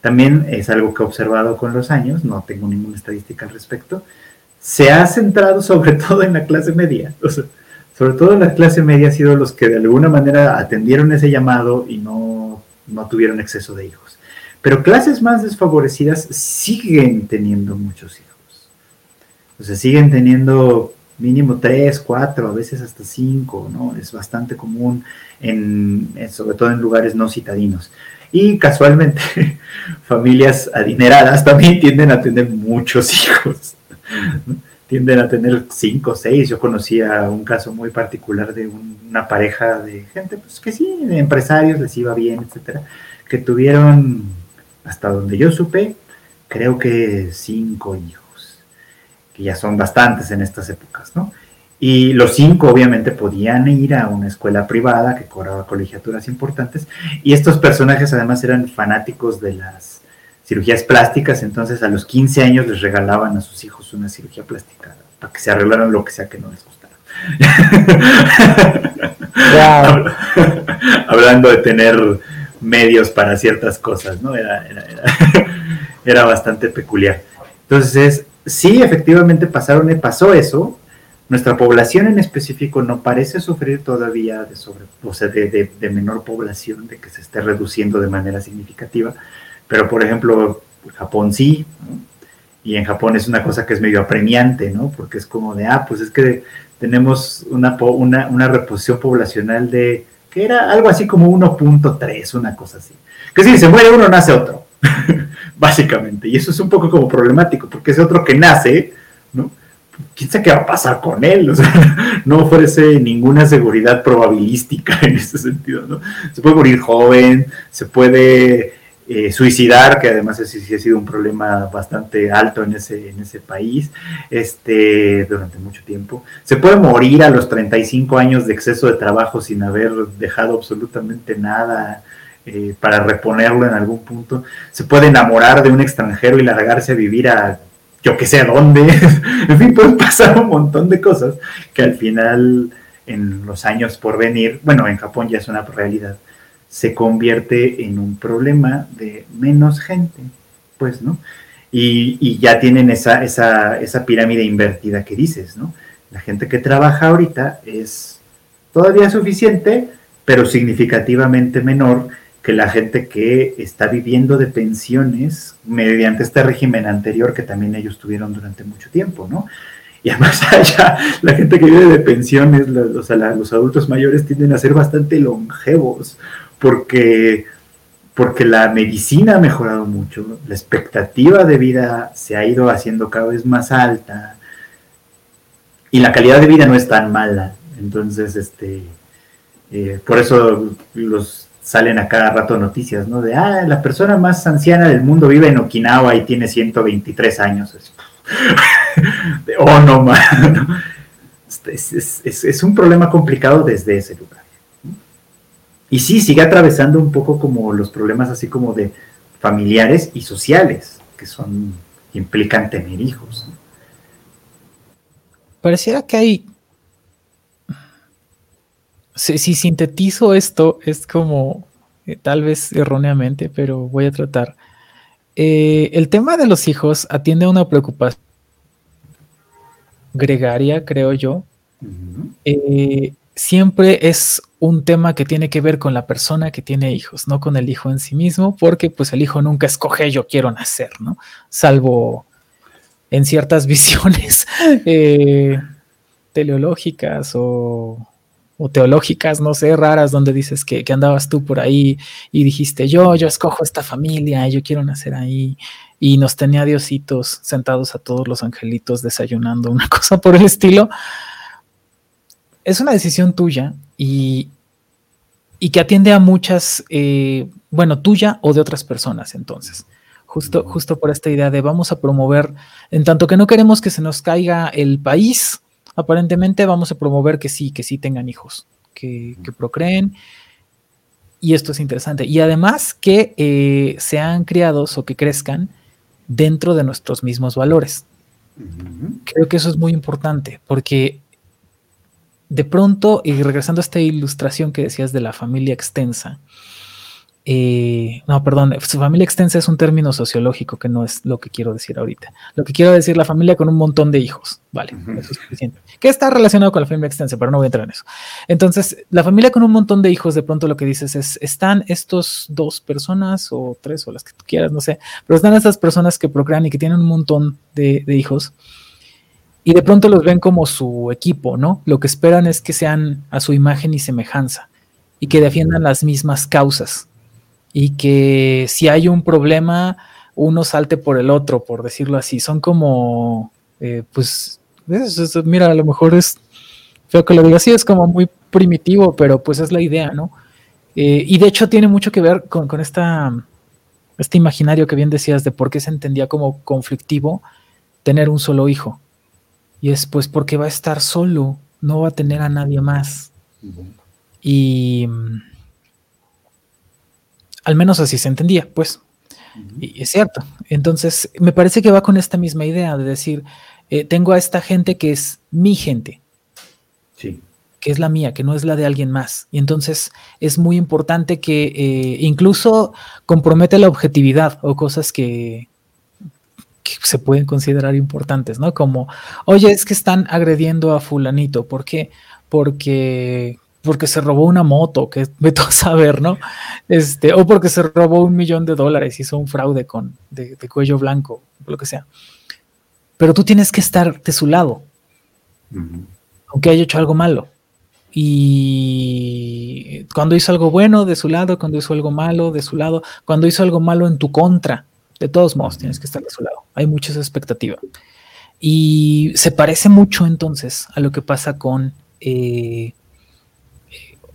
también es algo que he observado con los años, no tengo ninguna estadística al respecto. Se ha centrado sobre todo en la clase media. Sobre todo la clase media ha sido los que de alguna manera atendieron ese llamado y no, no tuvieron exceso de hijos. Pero clases más desfavorecidas siguen teniendo muchos hijos. O sea, siguen teniendo mínimo tres, cuatro, a veces hasta cinco, ¿no? Es bastante común, en, sobre todo en lugares no citadinos. Y casualmente, familias adineradas también tienden a tener muchos hijos. Tienden a tener cinco, seis. Yo conocía un caso muy particular de una pareja de gente, pues que sí, de empresarios, les iba bien, etcétera, que tuvieron, hasta donde yo supe, creo que cinco hijos ya son bastantes en estas épocas, ¿no? Y los cinco obviamente podían ir a una escuela privada que cobraba colegiaturas importantes y estos personajes además eran fanáticos de las cirugías plásticas, entonces a los 15 años les regalaban a sus hijos una cirugía plástica para que se arreglaran lo que sea que no les gustara. Hablando de tener medios para ciertas cosas, ¿no? Era, era, era bastante peculiar. Entonces, sí, efectivamente pasaron, pasó eso. Nuestra población en específico no parece sufrir todavía de, sobre, o sea, de, menor población, de que se esté reduciendo de manera significativa. Pero, por ejemplo, Japón sí, y en Japón es una cosa que es medio apremiante, ¿no? Porque es como de, ah, pues es que tenemos una, una, una reposición poblacional de, que era algo así como 1.3, una cosa así. Que si se muere uno, nace otro. básicamente. Y eso es un poco como problemático, porque ese otro que nace, ¿no? ¿Quién sabe qué va a pasar con él? O sea, no ofrece ninguna seguridad probabilística en ese sentido, ¿no? Se puede morir joven, se puede eh, suicidar, que además ese sí ha sido un problema bastante alto en ese, en ese país, este, durante mucho tiempo. Se puede morir a los 35 años de exceso de trabajo sin haber dejado absolutamente nada eh, para reponerlo en algún punto. Se puede enamorar de un extranjero y largarse a vivir a yo que sé a dónde. en fin, puede pasar un montón de cosas que al final, en los años por venir, bueno, en Japón ya es una realidad, se convierte en un problema de menos gente, pues, ¿no? Y, ya tienen esa, esa, esa pirámide invertida que dices, ¿no? La gente que trabaja ahorita es todavía suficiente, pero significativamente menor que la gente que está viviendo de pensiones mediante este régimen anterior que también ellos tuvieron durante mucho tiempo, ¿no? Y además allá la gente que vive de pensiones, los, los adultos mayores tienden a ser bastante longevos porque, porque la medicina ha mejorado mucho, la expectativa de vida se ha ido haciendo cada vez más alta y la calidad de vida no es tan mala. Entonces, este, eh, por eso los salen a cada rato noticias, ¿no? De, ah, la persona más anciana del mundo vive en Okinawa y tiene 123 años. oh, no, man. Es, un problema complicado desde ese lugar. Y sí, sigue atravesando un poco como los problemas así como de familiares y sociales, que son, implican tener hijos. Pareciera que hay si, sintetizo esto, es como, eh, tal vez erróneamente, pero voy a tratar. Eh, el tema de los hijos atiende a una preocupación gregaria, creo yo. Eh, siempre es un tema que tiene que ver con la persona que tiene hijos, no con el hijo en sí mismo, porque pues el hijo nunca escoge yo quiero nacer, ¿no? Salvo en ciertas visiones teleológicas o o teológicas, no sé, raras, donde dices que, andabas tú por ahí y dijiste, yo, yo escojo esta familia, yo quiero nacer ahí, y nos tenía diositos sentados a todos los angelitos desayunando, una cosa por el estilo. Es una decisión tuya y, y que atiende a muchas, eh, bueno, tuya o de otras personas, entonces. Justo, justo por esta idea de vamos a promover, en tanto que no queremos que se nos caiga el país, aparentemente vamos a promover que sí, que sí tengan hijos, que, procreen. Y esto es interesante. Y además que eh, sean criados o que crezcan dentro de nuestros mismos valores. Creo que eso es muy importante porque de pronto, y regresando a esta ilustración que decías de la familia extensa, eh, no, perdón, su familia extensa es un término sociológico que no es lo que quiero decir ahorita. Lo que quiero decir, la familia con un montón de hijos, vale, eso es suficiente. Que está relacionado con la familia extensa, pero no voy a entrar en eso. Entonces, la familia con un montón de hijos, de pronto lo que dices es, están estos dos personas o tres o las que tú quieras, no sé, pero están estas personas que procrean y que tienen un montón de, de hijos y de pronto los ven como su equipo, ¿no? Lo que esperan es que sean a su imagen y semejanza y que defiendan las mismas causas y que si hay un problema, uno salte por el otro, por decirlo así. Son como, eh, pues, mira, a lo mejor es feo que lo diga así, es como muy primitivo, pero pues es la idea, ¿no? Eh, y de hecho tiene mucho que ver con, con esta, este imaginario que bien decías de por qué se entendía como conflictivo tener un solo hijo. Y es pues porque va a estar solo, no va a tener a nadie más. Y al menos así se entendía, pues. Y es cierto. Entonces, me parece que va con esta misma idea de decir, eh, tengo a esta gente que es mi gente. Sí. Que es la mía, que no es la de alguien más. Y entonces es muy importante que eh, incluso compromete la objetividad o cosas que, que se pueden considerar importantes, ¿no? Como, oye, es que están agrediendo a fulanito. ¿Por qué? Porque porque se robó una moto, que me a saber, ¿no? Este, o porque se robó un millón de dólares, hizo un fraude con, de, cuello blanco, lo que sea. Pero tú tienes que estar de su lado, aunque haya hecho algo malo. Y cuando hizo algo bueno, de su lado, cuando hizo algo malo, de su lado, cuando hizo algo malo en tu contra, de todos modos, tienes que estar de su lado. Hay muchas expectativas. Y se parece mucho entonces a lo que pasa con eh,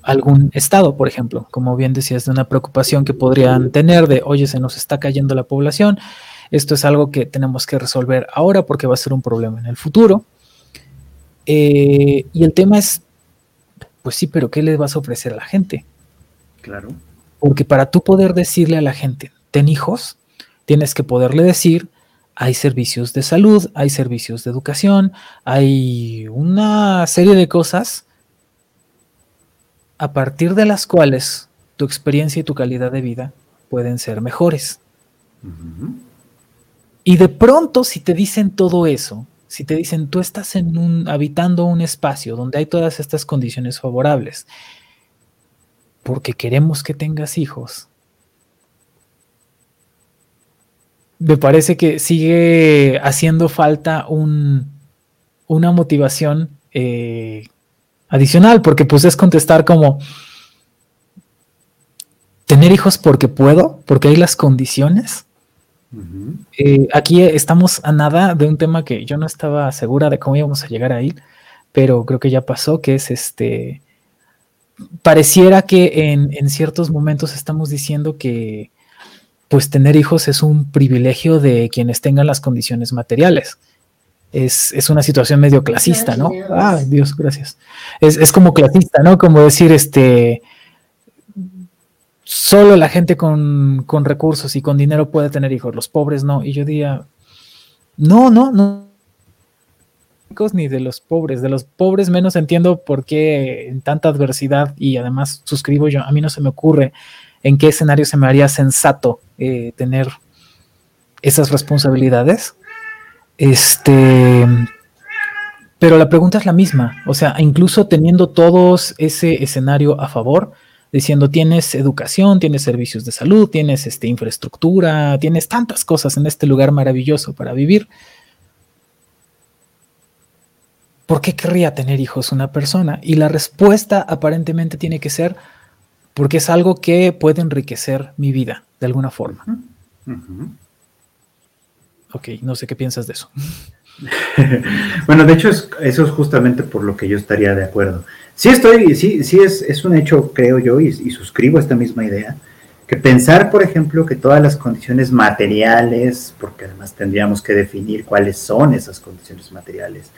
algún estado, por ejemplo, como bien decías, de una preocupación que podrían tener de, oye, se nos está cayendo la población, esto es algo que tenemos que resolver ahora porque va a ser un problema en el futuro. Eh, y el tema es, pues sí, pero ¿qué le vas a ofrecer a la gente? Claro. Porque para tú poder decirle a la gente, ten hijos, tienes que poderle decir, hay servicios de salud, hay servicios de educación, hay una serie de cosas a partir de las cuales tu experiencia y tu calidad de vida pueden ser mejores. Y de pronto, si te dicen todo eso, si te dicen tú estás en un, habitando un espacio donde hay todas estas condiciones favorables, porque queremos que tengas hijos, me parece que sigue haciendo falta un, una motivación eh, adicional, porque pues es contestar como tener hijos porque puedo, porque hay las condiciones. Eh, aquí estamos a nada de un tema que yo no estaba segura de cómo íbamos a llegar ahí, pero creo que ya pasó, que es este, pareciera que en, en ciertos momentos estamos diciendo que pues tener hijos es un privilegio de quienes tengan las condiciones materiales es, una situación medio clasista, ¿no? Ah, Dios, gracias. Es, como clasista, ¿no? Como decir, este, solo la gente con, recursos y con dinero puede tener hijos, los pobres no. Y yo diría, no, no, no ni de los pobres, de los pobres menos entiendo por qué en tanta adversidad y además suscribo yo, a mí no se me ocurre en qué escenario se me haría sensato eh, tener esas responsabilidades. Este, pero la pregunta es la misma, o sea, incluso teniendo todos ese escenario a favor, diciendo tienes educación, tienes servicios de salud, tienes este, infraestructura, tienes tantas cosas en este lugar maravilloso para vivir. ¿por qué querría tener hijos una persona? Y la respuesta aparentemente tiene que ser porque es algo que puede enriquecer mi vida de alguna forma. Ok, no sé qué piensas de eso. bueno, de hecho, eso es justamente por lo que yo estaría de acuerdo. Sí estoy, sí, sí es, un hecho, creo yo, y, y suscribo esta misma idea, que pensar, por ejemplo, que todas las condiciones materiales, porque además tendríamos que definir cuáles son esas condiciones materiales,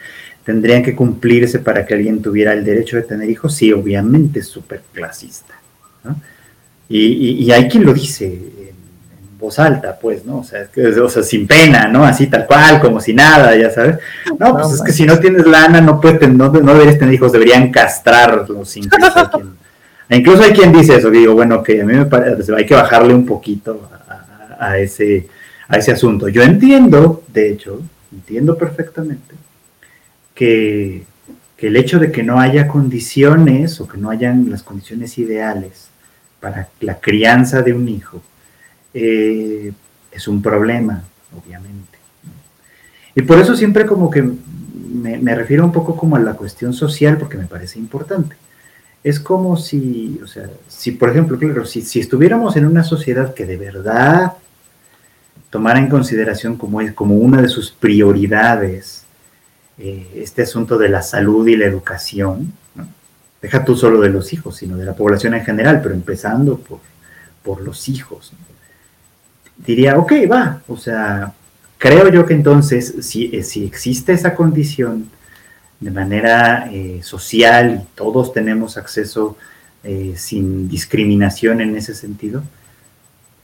tendrían que cumplirse para que alguien tuviera el derecho de tener hijos, sí, obviamente es súper clasista. Y, hay quien lo dice voz alta, pues, ¿no? O sea, o sea, sin pena, ¿no? Así tal cual, como si nada, ya sabes. No, pues es que si no tienes lana, no puedes, no, no deberías tener hijos, deberían castrarlos, incluso Incluso hay quien dice eso, digo, bueno, que a mí me parece, hay que bajarle un poquito a, ese, a ese asunto. Yo entiendo, de hecho, entiendo perfectamente que, el hecho de que no haya condiciones o que no hayan las condiciones ideales para la crianza de un hijo eh, es un problema, obviamente. Y por eso siempre como que me, me refiero un poco como a la cuestión social porque me parece importante. Es como si, o sea, si por ejemplo, claro, si, estuviéramos en una sociedad que de verdad tomara en consideración como, como una de sus prioridades eh, este asunto de la salud y la educación, deja tú solo de los hijos, sino de la población en general, pero empezando por, por los hijos, diría, ok, va, o sea, creo yo que entonces, si, eh, si existe esa condición, de manera eh, social y todos tenemos acceso eh, sin discriminación en ese sentido,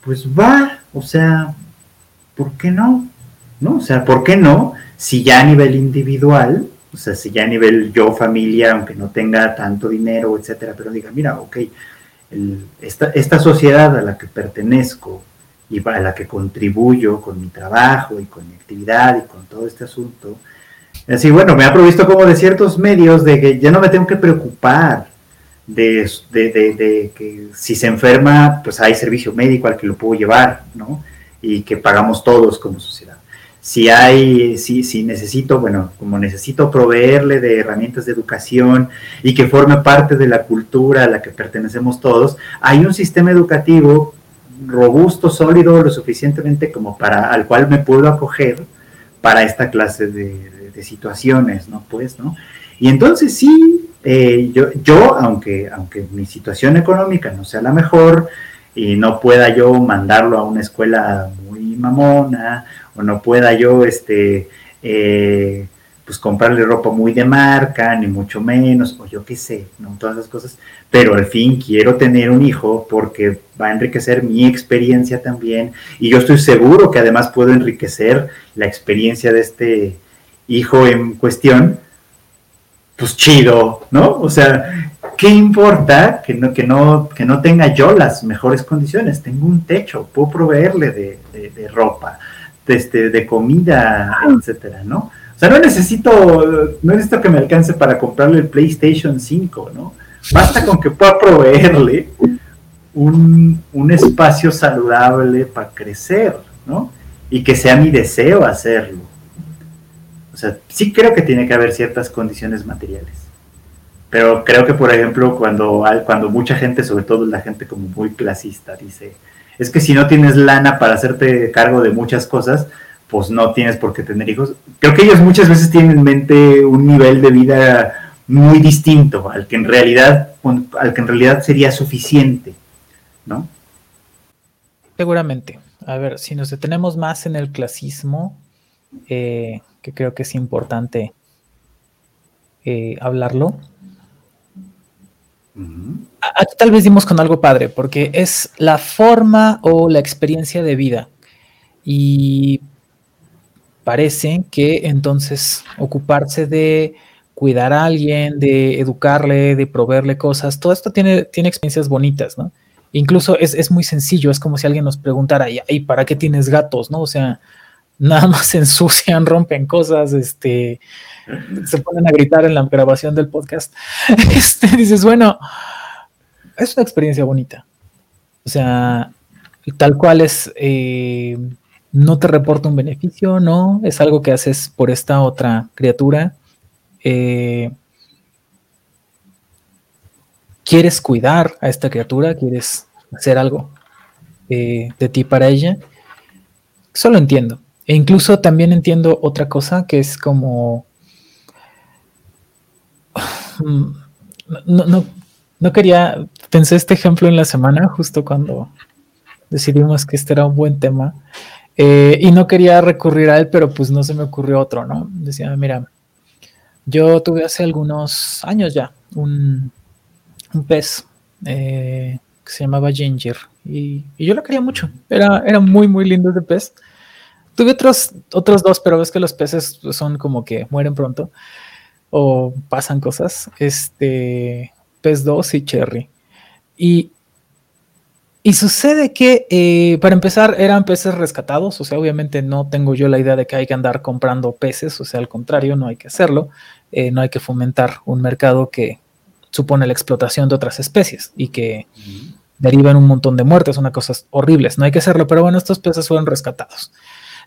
pues va, o sea, ¿por qué no? ¿No? O sea, ¿por qué no? Si ya a nivel individual, o sea, si ya a nivel yo, familia, aunque no tenga tanto dinero, etcétera, pero diga, mira, ok, esta, esta sociedad a la que pertenezco y a la que contribuyo con mi trabajo y con mi actividad y con todo este asunto, Así, bueno, me ha provisto como de ciertos medios de que ya no me tengo que preocupar de, que si se enferma, pues hay servicio médico al que lo puedo llevar, ¿no? Y que pagamos todos como sociedad. Si hay, si, si necesito, bueno, como necesito proveerle de herramientas de educación y que forme parte de la cultura a la que pertenecemos todos, hay un sistema educativo robusto, sólido, lo suficientemente como para al cual me puedo acoger para esta clase de, situaciones, ¿no? Pues, ¿no? Y entonces sí, eh, yo, yo aunque, aunque mi situación económica no sea la mejor y no pueda yo mandarlo a una escuela muy mamona o no pueda yo, este, eh, pues comprarle ropa muy de marca, ni mucho menos, o yo qué sé, ¿no? Todas esas cosas. Pero al fin quiero tener un hijo porque va a enriquecer mi experiencia también. Y yo estoy seguro que además puedo enriquecer la experiencia de este, hijo en cuestión, pues chido, ¿no? O sea, ¿qué importa que no, que no, que no tenga yo las mejores condiciones? Tengo un techo, puedo proveerle de, de, ropa, de, este, de comida, etcétera, ¿no? Sea, no necesito, no necesito que me alcance para comprarle el PlayStation 5, ¿no? Basta con que pueda proveerle un, un espacio saludable para crecer, ¿no? Y que sea mi deseo hacerlo. O sea, sí creo que tiene que haber ciertas condiciones materiales. Pero creo que, por ejemplo, cuando, cuando mucha gente, sobre todo la gente como muy clasista, dice, es que si no tienes lana para hacerte cargo de muchas cosas, pues no tienes por qué tener hijos. Creo que ellos muchas veces tienen en mente un nivel de vida muy distinto al que en realidad, al que en realidad sería suficiente, ¿no? Seguramente. A ver, si nos detenemos más en el clasismo, eh, que creo que es importante eh, hablarlo. Aquí tal vez dimos con algo padre, porque es la forma o la experiencia de vida. Y parece que entonces ocuparse de cuidar a alguien, de educarle, de proveerle cosas, todo esto tiene, tiene experiencias bonitas, ¿no? Incluso es, es muy sencillo, es como si alguien nos preguntara, ¿y para qué tienes gatos, no? O sea, nada más ensucian, rompen cosas, este, se ponen a gritar en la grabación del podcast. Este, dices, bueno, es una experiencia bonita. O sea, tal cual es, eh, no te reporta un beneficio, no, es algo que haces por esta otra criatura. eh, quieres cuidar a esta criatura, quieres hacer algo eh, de ti para ella, solo entiendo. E incluso también entiendo otra cosa que es como... No, no, quería, pensé este ejemplo en la semana, justo cuando decidimos que este era un buen tema, eh, y no quería recurrir a él, pero pues no se me ocurrió otro, ¿no? Decía, mira, yo tuve hace algunos años ya un, un pez eh, que se llamaba Ginger y, yo lo quería mucho. Era, era muy, muy lindo ese pez. Tuve otros, otros dos, pero ves que los peces son como que mueren pronto o pasan cosas. Este, pez 2 y Cherry. Y, y sucede que, eh, para empezar, eran peces rescatados, o sea, obviamente no tengo yo la idea de que hay que andar comprando peces, o sea, al contrario, no hay que hacerlo, eh, no hay que fomentar un mercado que supone la explotación de otras especies y que derivan un montón de muertes, una cosas horribles, no hay que hacerlo, pero bueno, estos peces fueron rescatados.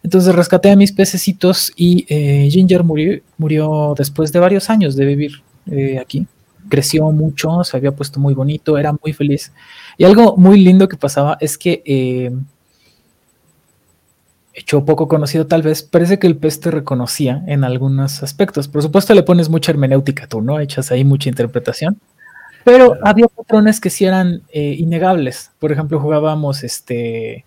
Entonces rescaté a mis pececitos y eh, Ginger murió, murió, después de varios años de vivir eh, aquí. Creció mucho, se había puesto muy bonito, era muy feliz. Y algo muy lindo que pasaba es que, eh, hecho poco conocido tal vez, parece que el pez te reconocía en algunos aspectos. Por supuesto le pones mucha hermenéutica tú, ¿no? Echas ahí mucha interpretación. Pero había patrones que sí eran eh, innegables. Por ejemplo, jugábamos este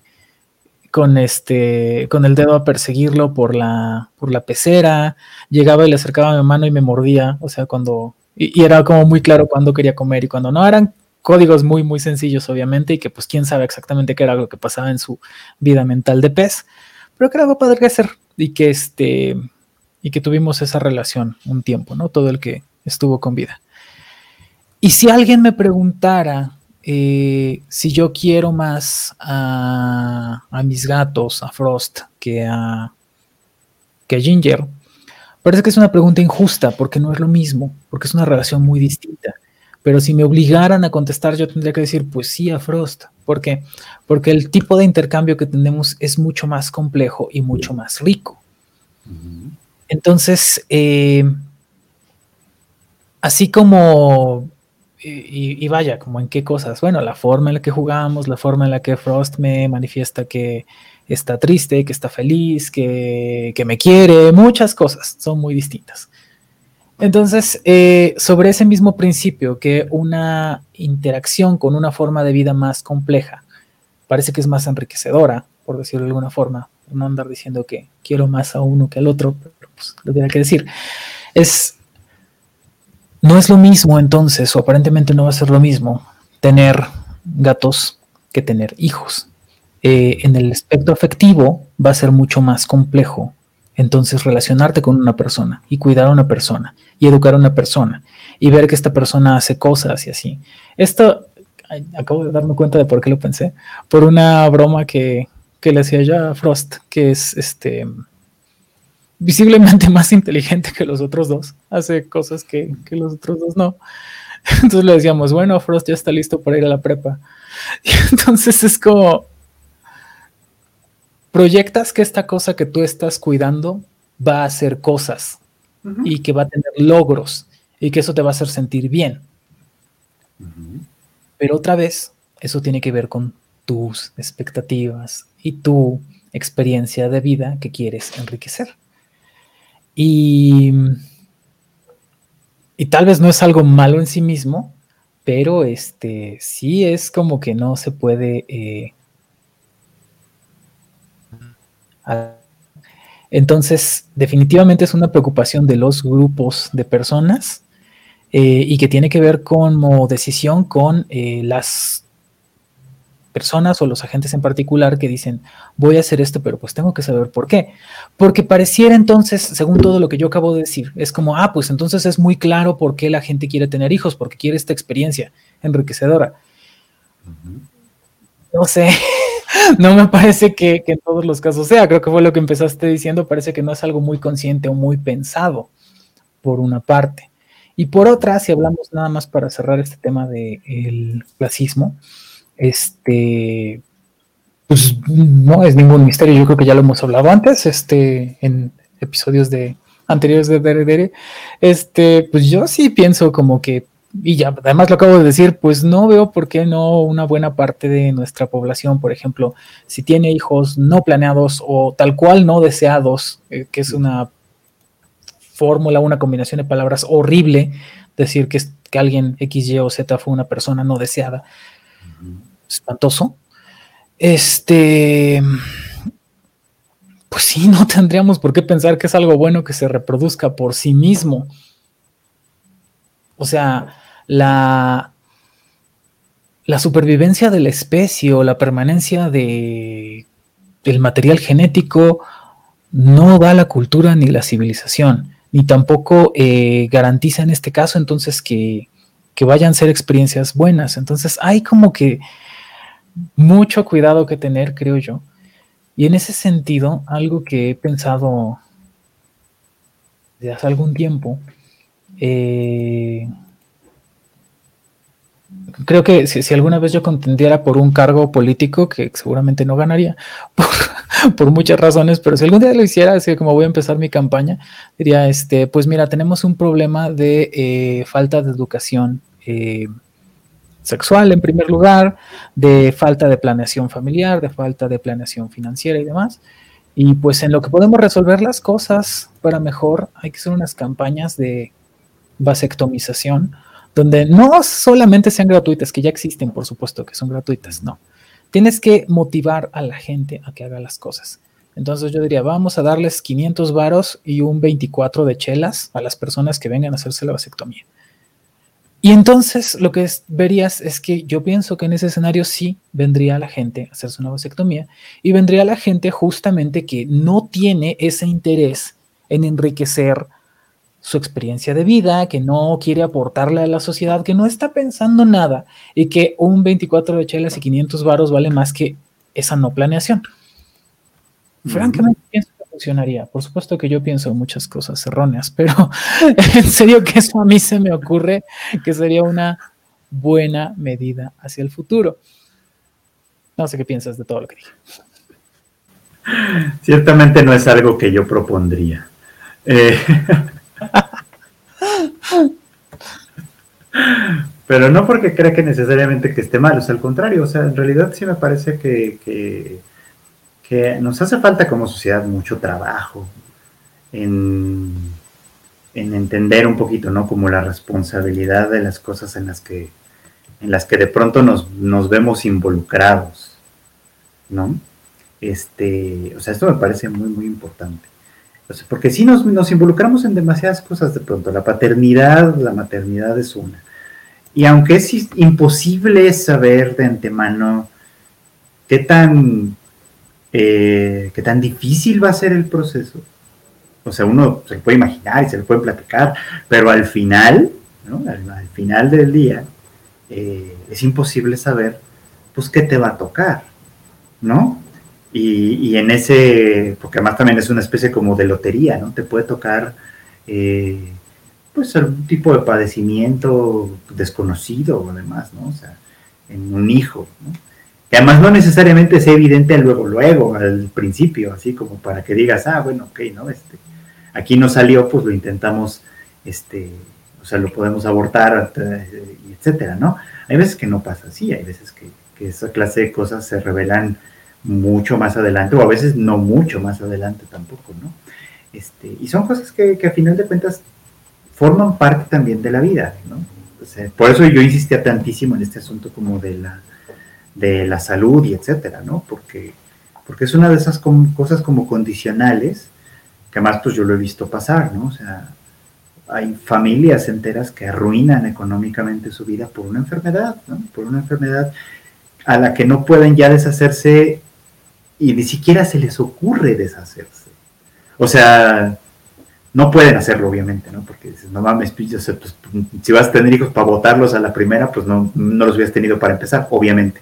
con este con el dedo a perseguirlo por la por la pecera, llegaba y le acercaba mi mano y me mordía, o sea, cuando y, era como muy claro cuándo quería comer y cuando no eran códigos muy muy sencillos obviamente y que pues quién sabe exactamente qué era lo que pasaba en su vida mental de pez, pero que era algo padre que hacer y que este y que tuvimos esa relación un tiempo, ¿no? Todo el que estuvo con vida. Y si alguien me preguntara eh, si yo quiero más a, mis gatos, a Frost, que a, que a Ginger, parece que es una pregunta injusta porque no es lo mismo, porque es una relación muy distinta. Pero si me obligaran a contestar, yo tendría que decir, pues sí, a Frost. ¿Por qué? Porque el tipo de intercambio que tenemos es mucho más complejo y mucho más rico. Entonces, eh, así como y, vaya, como en qué cosas. Bueno, la forma en la que jugamos, la forma en la que Frost me manifiesta que está triste, que está feliz, que, me quiere, muchas cosas son muy distintas. Entonces, eh, sobre ese mismo principio, que una interacción con una forma de vida más compleja parece que es más enriquecedora, por decirlo de alguna forma, no andar diciendo que quiero más a uno que al otro, pero pues lo tiene que decir. Es no es lo mismo entonces, o aparentemente no va a ser lo mismo, tener gatos que tener hijos. Eh, en el aspecto afectivo va a ser mucho más complejo. Entonces, relacionarte con una persona y cuidar a una persona y educar a una persona y ver que esta persona hace cosas y así. Esto, acabo de darme cuenta de por qué lo pensé, por una broma que, que le hacía ya a Frost, que es este visiblemente más inteligente que los otros dos, hace cosas que, los otros dos no. Entonces le decíamos, bueno, Frost ya está listo para ir a la prepa. Y entonces es como, proyectas que esta cosa que tú estás cuidando va a hacer cosas y que va a tener logros y que eso te va a hacer sentir bien. Pero otra vez, eso tiene que ver con tus expectativas y tu experiencia de vida que quieres enriquecer. Y, y tal vez no es algo malo en sí mismo, pero este sí es como que no se puede. Eh, entonces, definitivamente es una preocupación de los grupos de personas eh, y que tiene que ver como decisión con eh, las personas o los agentes en particular que dicen, voy a hacer esto, pero pues tengo que saber por qué. Porque pareciera entonces, según todo lo que yo acabo de decir, es como, ah, pues entonces es muy claro por qué la gente quiere tener hijos, porque quiere esta experiencia enriquecedora. No sé, no me parece que, en todos los casos sea, creo que fue lo que empezaste diciendo, parece que no es algo muy consciente o muy pensado, por una parte. Y por otra, si hablamos nada más para cerrar este tema del de clasismo, este, pues no es ningún misterio, yo creo que ya lo hemos hablado antes, este, en episodios de anteriores de Dere. Este, pues yo sí pienso como que, y ya además lo acabo de decir, pues no veo por qué no una buena parte de nuestra población, por ejemplo, si tiene hijos no planeados o tal cual no deseados, eh, que es una fórmula, una combinación de palabras horrible, decir que, que alguien X, Y o Z fue una persona no deseada, espantoso. Este, pues sí, no tendríamos por qué pensar que es algo bueno que se reproduzca por sí mismo. O sea, la, la supervivencia de la especie o la permanencia de, del material genético no da la cultura ni la civilización, ni tampoco eh, garantiza en este caso entonces que, que vayan a ser experiencias buenas. Entonces hay como que mucho cuidado que tener, creo yo, y en ese sentido, algo que he pensado desde hace algún tiempo, eh, creo que si, alguna vez yo contendiera por un cargo político, que seguramente no ganaría por, muchas razones, pero si algún día lo hiciera, así como voy a empezar mi campaña, diría, este, pues mira, tenemos un problema de eh, falta de educación. Eh, sexual en primer lugar, de falta de planeación familiar, de falta de planeación financiera y demás. Y pues en lo que podemos resolver las cosas para mejor, hay que hacer unas campañas de vasectomización, donde no solamente sean gratuitas, que ya existen, por supuesto que son gratuitas, no. Tienes que motivar a la gente a que haga las cosas. Entonces yo diría, vamos a darles 500 varos y un 24 de chelas a las personas que vengan a hacerse la vasectomía. Y entonces lo que verías es que yo pienso que en ese escenario sí vendría la gente a hacerse una vasectomía y vendría la gente justamente que no tiene ese interés en enriquecer su experiencia de vida, que no quiere aportarle a la sociedad, que no está pensando nada y que un 24 de chelas y 500 varos vale más que esa no planeación. Francamente pienso funcionaría. Por supuesto que yo pienso muchas cosas erróneas, pero en serio que eso a mí se me ocurre que sería una buena medida hacia el futuro. No sé qué piensas de todo lo que dije. Ciertamente no es algo que yo propondría. Eh, pero no porque crea que necesariamente que esté mal, o sea, al contrario, o sea, en realidad sí me parece que que nos hace falta como sociedad mucho trabajo en, entender un poquito, ¿no? Como la responsabilidad de las cosas en las que, en las que de pronto nos, nos vemos involucrados, ¿no? Este, o sea, esto me parece muy, muy importante. Porque si nos, involucramos en demasiadas cosas de pronto, la paternidad, la maternidad es una. Y aunque es imposible saber de antemano qué tan eh, qué tan difícil va a ser el proceso. O sea, uno se lo puede imaginar y se lo puede platicar, pero al final, ¿no? al, final del día, eh, es imposible saber, pues, qué te va a tocar, ¿no? Y, en ese, porque además también es una especie como de lotería, ¿no? Te puede tocar, eh, pues, algún tipo de padecimiento desconocido, además, ¿no? O sea, en un hijo, ¿no? que además no necesariamente es evidente luego, luego, al principio, así como para que digas, ah, bueno, ok, ¿no? Este, aquí no salió, pues lo intentamos, este, o sea, lo podemos abortar, etcétera, ¿no? Hay veces que no pasa así, hay veces que, esa clase de cosas se revelan mucho más adelante, o a veces no mucho más adelante tampoco, ¿no? Este, y son cosas que, que a final de cuentas forman parte también de la vida, ¿no? por eso yo insistía tantísimo en este asunto como de la de la salud y etcétera, ¿no? Porque, porque es una de esas cosas como condicionales que más pues yo lo he visto pasar, ¿no? O sea, hay familias enteras que arruinan económicamente su vida por una enfermedad, ¿no? Por una enfermedad a la que no pueden ya deshacerse y ni siquiera se les ocurre deshacerse. O sea, no pueden hacerlo, obviamente, ¿no? Porque dices, no mames, pues, si vas a tener hijos para votarlos a la primera, pues no, no los hubieras tenido para empezar, obviamente.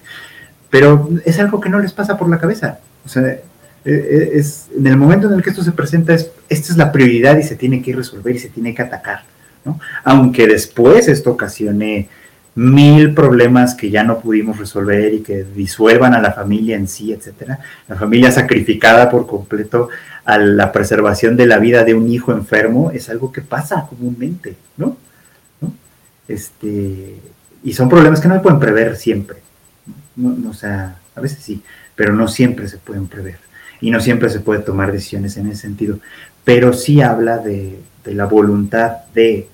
Pero es algo que no les pasa por la cabeza. O sea, e, e, es, en el momento en el que esto se presenta, es, esta es la prioridad y se tiene que resolver y se tiene que atacar, ¿no? Aunque después esto ocasione mil problemas que ya no pudimos resolver y que disuelvan a la familia en sí, etcétera. La familia sacrificada por completo a la preservación de la vida de un hijo enfermo es algo que pasa comúnmente, ¿no? Este, y son problemas que no se pueden prever siempre. No, o sea, a veces sí, pero no siempre se pueden prever. Y no siempre se puede tomar decisiones en ese sentido. Pero sí habla de, la voluntad de,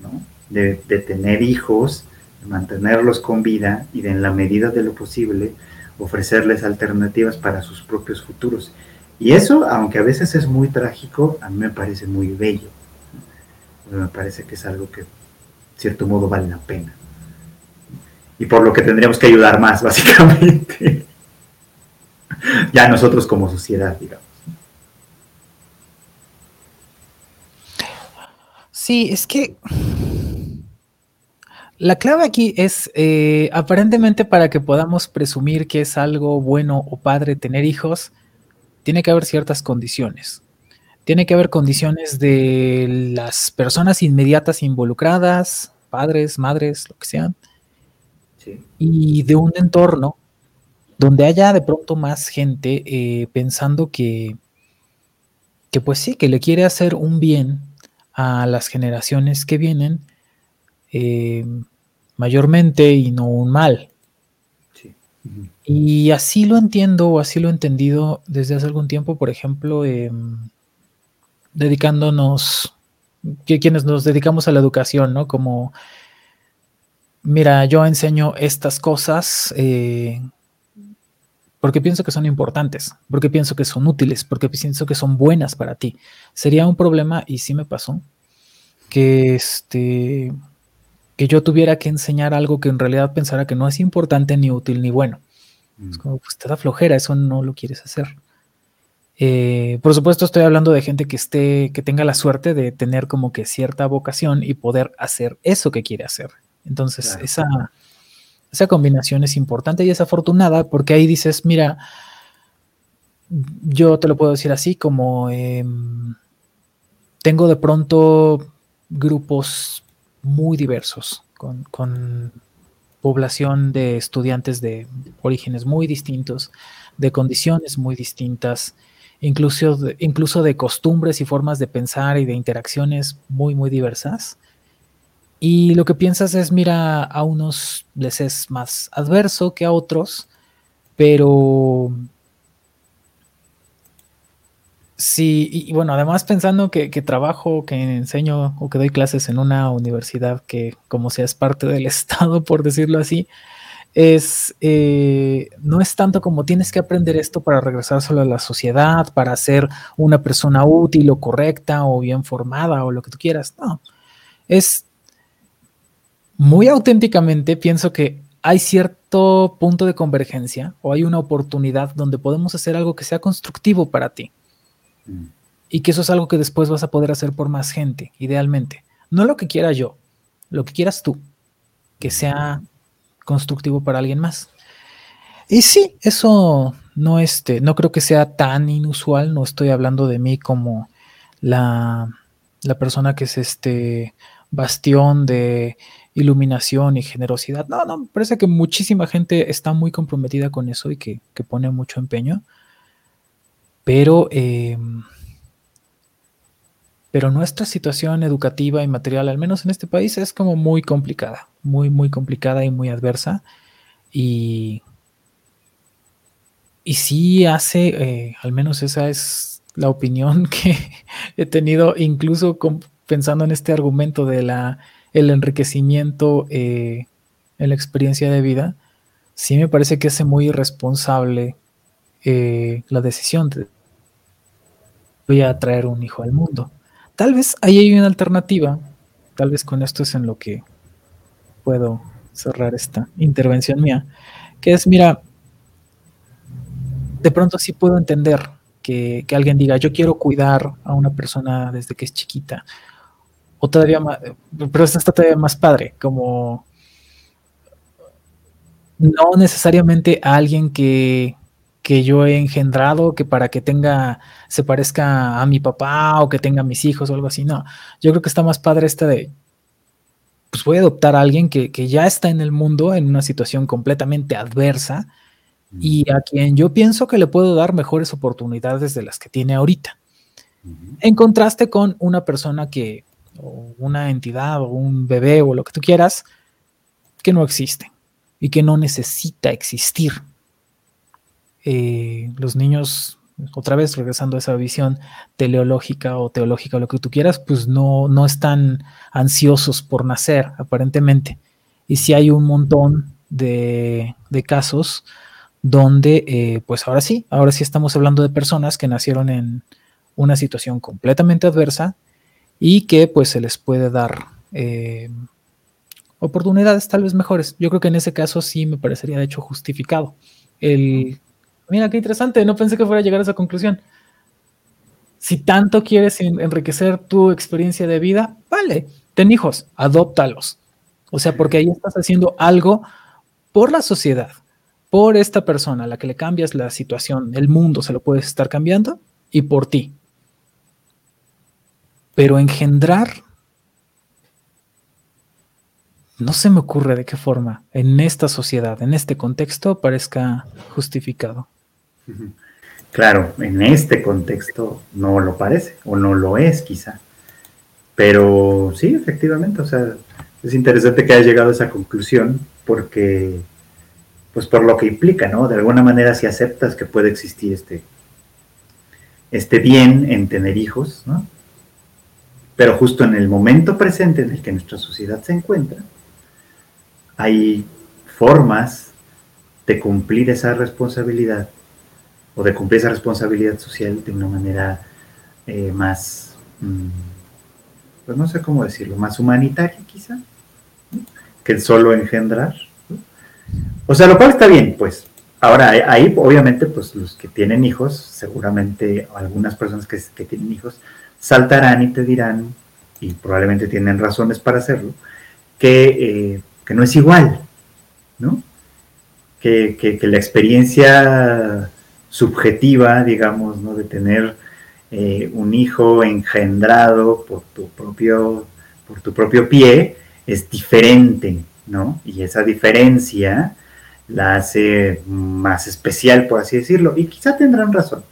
¿no? de, de tener hijos, mantenerlos con vida y en la medida de lo posible ofrecerles alternativas para sus propios futuros. Y eso, aunque a veces es muy trágico, a mí me parece muy bello. Me parece que es algo que, de cierto modo, vale la pena. Y por lo que tendríamos que ayudar más, básicamente. ya nosotros como sociedad, digamos. Sí, es que la clave aquí es, eh, aparentemente para que podamos presumir que es algo bueno o padre tener hijos, tiene que haber ciertas condiciones. Tiene que haber condiciones de las personas inmediatas involucradas, padres, madres, lo que sean, y de un entorno donde haya de pronto más gente eh, pensando que, que pues sí, que le quiere hacer un bien a las generaciones que vienen eh, mayormente y no un mal. Y así lo entiendo o así lo he entendido desde hace algún tiempo, por ejemplo, em, dedicándonos, que quienes nos dedicamos a la educación, ¿no? Como, mira, yo enseño estas cosas eh, porque pienso que son importantes, porque pienso que son útiles, porque pienso que son buenas para ti. Sería un problema, y sí me pasó, que este que yo tuviera que enseñar algo que en realidad pensara que no es importante, ni útil, ni bueno. Es mm. como, pues te da flojera, eso no lo quieres hacer. Eh, por supuesto, estoy hablando de gente que esté, que tenga la suerte de tener como que cierta vocación y poder hacer eso que quiere hacer. Entonces, esa, esa combinación es importante y es afortunada porque ahí dices, mira, yo te lo puedo decir así, como em, tengo de pronto grupos muy diversos, con, población de estudiantes de orígenes muy distintos, de condiciones muy distintas, incluso de, incluso de costumbres y formas de pensar y de interacciones muy, muy diversas. Y lo que piensas es, mira, a unos les es más adverso que a otros, pero Sí, y, bueno, además pensando que, trabajo, que enseño o que doy clases en una universidad que como sea es parte del Estado, por decirlo así, es, eh, no es tanto como tienes que aprender esto para regresar solo a la sociedad, para ser una persona útil o correcta o bien formada o lo que tú quieras, no, es muy auténticamente pienso que hay cierto punto de convergencia o hay una oportunidad donde podemos hacer algo que sea constructivo para ti y que eso es algo que después vas a poder hacer por más gente, idealmente. No lo que quiera yo, lo que quieras tú, que sea constructivo para alguien más. Y sí, eso no, este, no creo que sea tan inusual, no estoy hablando de mí como la, la persona que es este bastión de iluminación y generosidad. No, no, parece que muchísima gente está muy comprometida con eso y que, que pone mucho empeño. Pero, em, pero nuestra situación educativa y material, al menos en este país, es como muy complicada, muy, muy complicada y muy adversa. Y, y sí hace, eh, al menos esa es la opinión que he tenido, incluso pensando en este argumento de la, el enriquecimiento eh, en la experiencia de vida, sí me parece que hace muy irresponsable eh, la decisión de voy a traer un hijo al mundo. Tal vez ahí hay una alternativa, tal vez con esto es en lo que puedo cerrar esta intervención mía, que es, mira, de pronto sí puedo entender que, alguien diga, yo quiero cuidar a una persona desde que es chiquita, o todavía más, pero está todavía más padre, como no necesariamente a alguien que, que yo he engendrado, que para que tenga, se parezca a mi papá o que tenga mis hijos o algo así, no. Yo creo que está más padre esta de, pues voy a adoptar a alguien que, ya está en el mundo en una situación completamente adversa y a quien yo pienso que le puedo dar mejores oportunidades de las que tiene ahorita. En contraste con una persona que, o una entidad, o un bebé, o lo que tú quieras, que no existe y que no necesita existir. Eh, los niños, otra vez regresando a esa visión teleológica o teológica, lo que tú quieras, pues no, no están ansiosos por nacer, aparentemente. Y si hay un montón de, casos donde, eh, pues ahora sí, ahora sí estamos hablando de personas que nacieron en una situación completamente adversa y que pues se les puede dar eh, oportunidades tal vez mejores. Yo creo que en ese caso sí me parecería de hecho justificado. El, mira qué interesante, no pensé que fuera a llegar a esa conclusión. Si tanto quieres enriquecer tu experiencia de vida, vale, ten hijos, adóptalos. O sea, porque ahí estás haciendo algo por la sociedad, por esta persona a la que le cambias la situación, el mundo se lo puedes estar cambiando y por ti. Pero engendrar no se me ocurre de qué forma en esta sociedad, en este contexto, parezca justificado. Claro, en este contexto no lo parece o no lo es quizá. Pero sí, efectivamente, o sea, es interesante que haya llegado a esa conclusión porque, pues por lo que implica, ¿no? De alguna manera si aceptas que puede existir este, este bien en tener hijos, ¿no? Pero justo en el momento presente en el que nuestra sociedad se encuentra, hay formas de cumplir esa responsabilidad o de cumplir esa responsabilidad social de una manera eh, más, mm, pues no sé cómo decirlo, más humanitaria quizá, que el solo engendrar. O sea, lo cual está bien, pues. Ahora, ahí obviamente, pues los que tienen hijos, seguramente algunas personas que, tienen hijos, saltarán y te dirán, y probablemente tienen razones para hacerlo, que eh, que no es igual, ¿no? Que, la experiencia subjetiva, digamos, ¿no? De tener eh, un hijo engendrado por tu propio, por tu propio pie es diferente, ¿no? Y esa diferencia la hace más especial, por así decirlo, y quizá tendrán razón,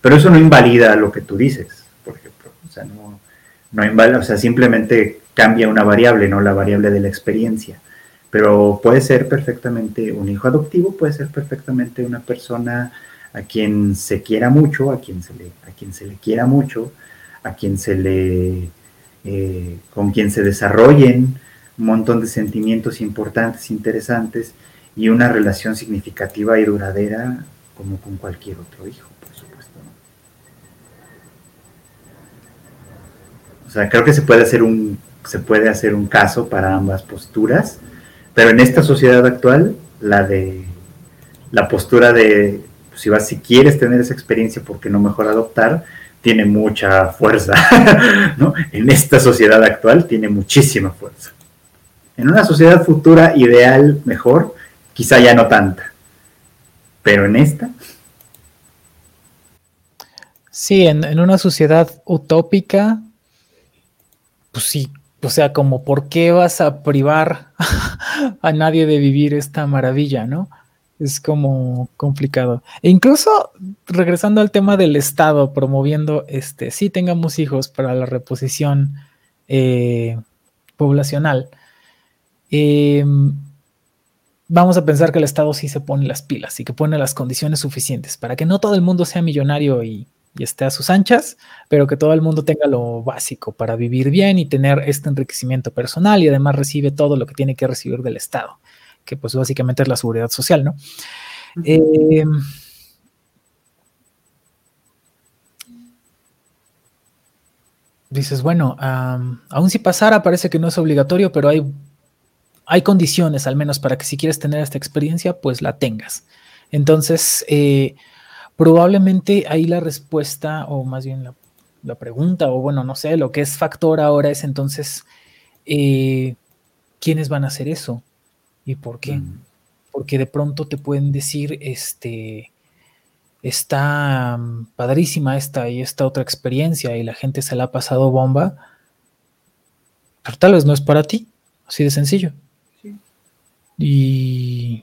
pero eso no invalida lo que tú dices, por ejemplo, o sea, no, no invalida, o sea, simplemente cambia una variable, no la variable de la experiencia. Pero puede ser perfectamente un hijo adoptivo, puede ser perfectamente una persona a quien se quiera mucho, a quien se le, a quien se le quiera mucho, a quien se le, eh, con quien se desarrollen un montón de sentimientos importantes, interesantes y una relación significativa y duradera como con cualquier otro hijo, por supuesto. O sea, creo que se puede hacer un, se puede hacer un caso para ambas posturas pero en esta sociedad actual, la de la postura de si vas, si quieres tener esa experiencia, ¿por qué no mejor adoptar? Tiene mucha fuerza, ¿no? En esta sociedad actual tiene muchísima fuerza. En una sociedad futura ideal, mejor, quizá ya no tanta. Pero en esta. Sí, en, en una sociedad utópica, pues sí, o sea, como por qué vas a privar a nadie de vivir esta maravilla, ¿no? Es como complicado. E incluso regresando al tema del Estado, promoviendo este, sí tengamos hijos para la reposición eh, poblacional. Em, vamos a pensar que el Estado sí se pone las pilas y que pone las condiciones suficientes para que no todo el mundo sea millonario y y esté a sus anchas, pero que todo el mundo tenga lo básico para vivir bien y tener este enriquecimiento personal y además recibe todo lo que tiene que recibir del Estado, que pues básicamente es la seguridad social, ¿no? Eh, dices, bueno, aún si pasara, parece que no es obligatorio, pero hay, hay condiciones al menos para que si quieres tener esta experiencia, pues la tengas. Entonces, eh, probablemente ahí la respuesta, o más bien la, pregunta, o bueno, no sé, lo que es factor ahora es entonces, eh, ¿quiénes van a hacer eso? ¿Y por qué? Mm. Porque de pronto te pueden decir, este, está mm, padrísima esta y esta otra experiencia y la gente se la ha pasado bomba, pero tal vez no es para ti. Así de sencillo. Y.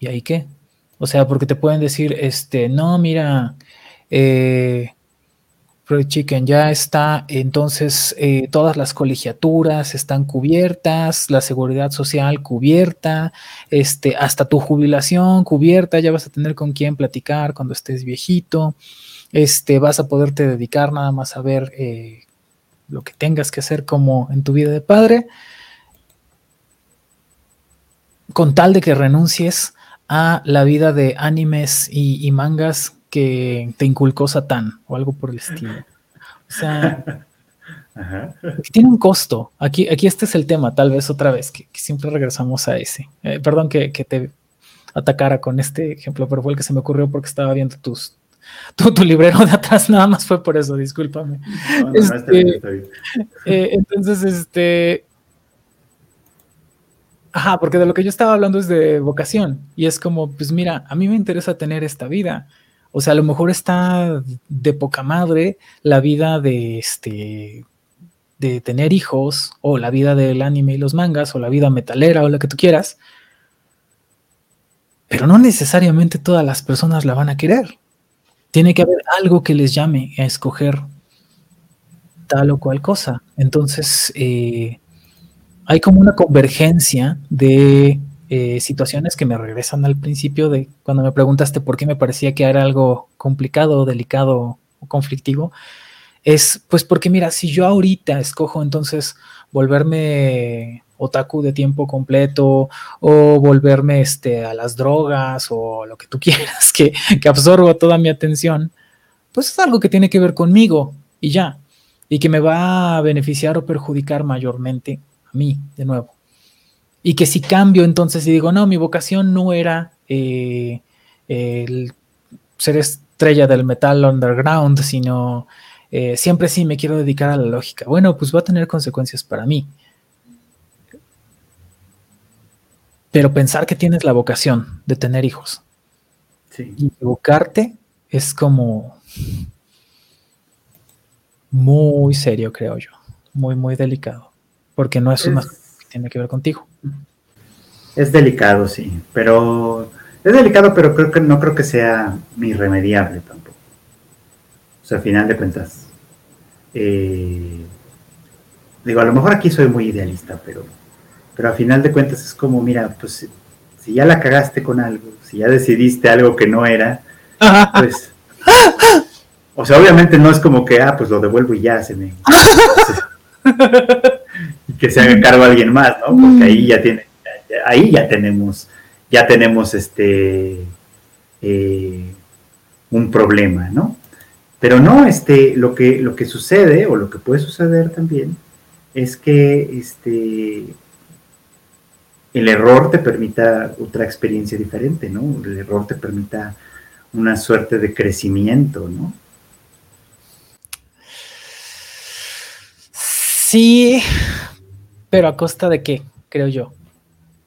¿Y ahí qué? O sea, porque te pueden decir, este, no, mira, eh, Chicken ya está, entonces eh, todas las colegiaturas están cubiertas, la seguridad social cubierta, este, hasta tu jubilación cubierta, ya vas a tener con quién platicar cuando estés viejito, este, vas a poderte dedicar nada más a ver eh, lo que tengas que hacer como en tu vida de padre, con tal de que renuncies a la vida de animes y mangas que te inculcó Satán o algo por el estilo. O sea, tiene un costo. Aquí, aquí este es el tema, tal vez otra vez, que, siempre regresamos a ese. Eh, perdón que, te atacara con este ejemplo, pero fue el que se me ocurrió porque estaba viendo tus, tu, librero de atrás, nada más fue por eso, discúlpame. Este, eh, entonces, este... Ajá, porque de lo que yo estaba hablando es de vocación y es como, pues mira, a mí me interesa tener esta vida o sea, a lo mejor está de poca madre la vida de este de tener hijos, o la vida del anime y los mangas, o la vida metalera, o la que tú quieras. Pero no necesariamente todas las personas la van a querer. Tiene que haber algo que les llame a escoger tal o cual cosa. Entonces, eh, hay como una convergencia de eh, situaciones que me regresan al principio de cuando me preguntaste por qué me parecía que era algo complicado, delicado o conflictivo, es pues porque mira, si yo ahorita escojo entonces volverme otaku de tiempo completo o volverme este, a las drogas o lo que tú quieras que, que absorba toda mi atención, pues es algo que tiene que ver conmigo y ya, y que me va a beneficiar o perjudicar mayormente a mí, de nuevo. Y que si cambio entonces y digo, no, mi vocación no era eh, el ser estrella del metal underground, sino eh, siempre sí me quiero dedicar a la lógica. Bueno, pues va a tener consecuencias para mí. Pero pensar que tienes la vocación de tener hijos y equivocarte es como muy serio, creo yo. Muy, muy delicado. Porque no es una tiene que ver contigo. Es delicado, sí, pero es delicado, pero creo que no creo que sea irremediable tampoco. O sea, al final de cuentas, eh, digo, a lo mejor aquí soy muy idealista, pero, pero al final de cuentas es como, mira, pues si ya la cagaste con algo, si ya decidiste algo que no era, pues, o sea, obviamente no es como que, ah, pues lo devuelvo y ya se me... que se haga cargo alguien más, ¿no? Porque ahí ya tiene, ahí ya tenemos, ya tenemos este eh, un problema, ¿no? Pero no, este, lo que, lo que sucede, o lo que puede suceder también, es que este el error te permita otra experiencia diferente, ¿no? El error te permita una suerte de crecimiento, ¿no? Sí, pero a costa de qué, creo yo.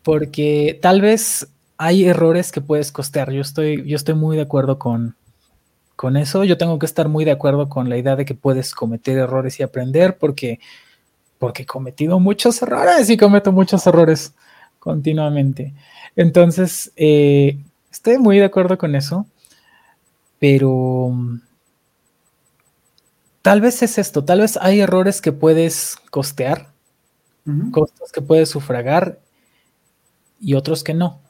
Porque tal vez hay errores que puedes costear. Yo estoy, yo estoy muy de acuerdo con, con eso. Yo tengo que estar muy de acuerdo con la idea de que puedes cometer errores y aprender porque, porque he cometido muchos errores y cometo muchos errores continuamente. Entonces, eh, estoy muy de acuerdo con eso, pero tal vez es esto, tal vez hay errores que puedes costear costos que puedes sufragar y otros que no.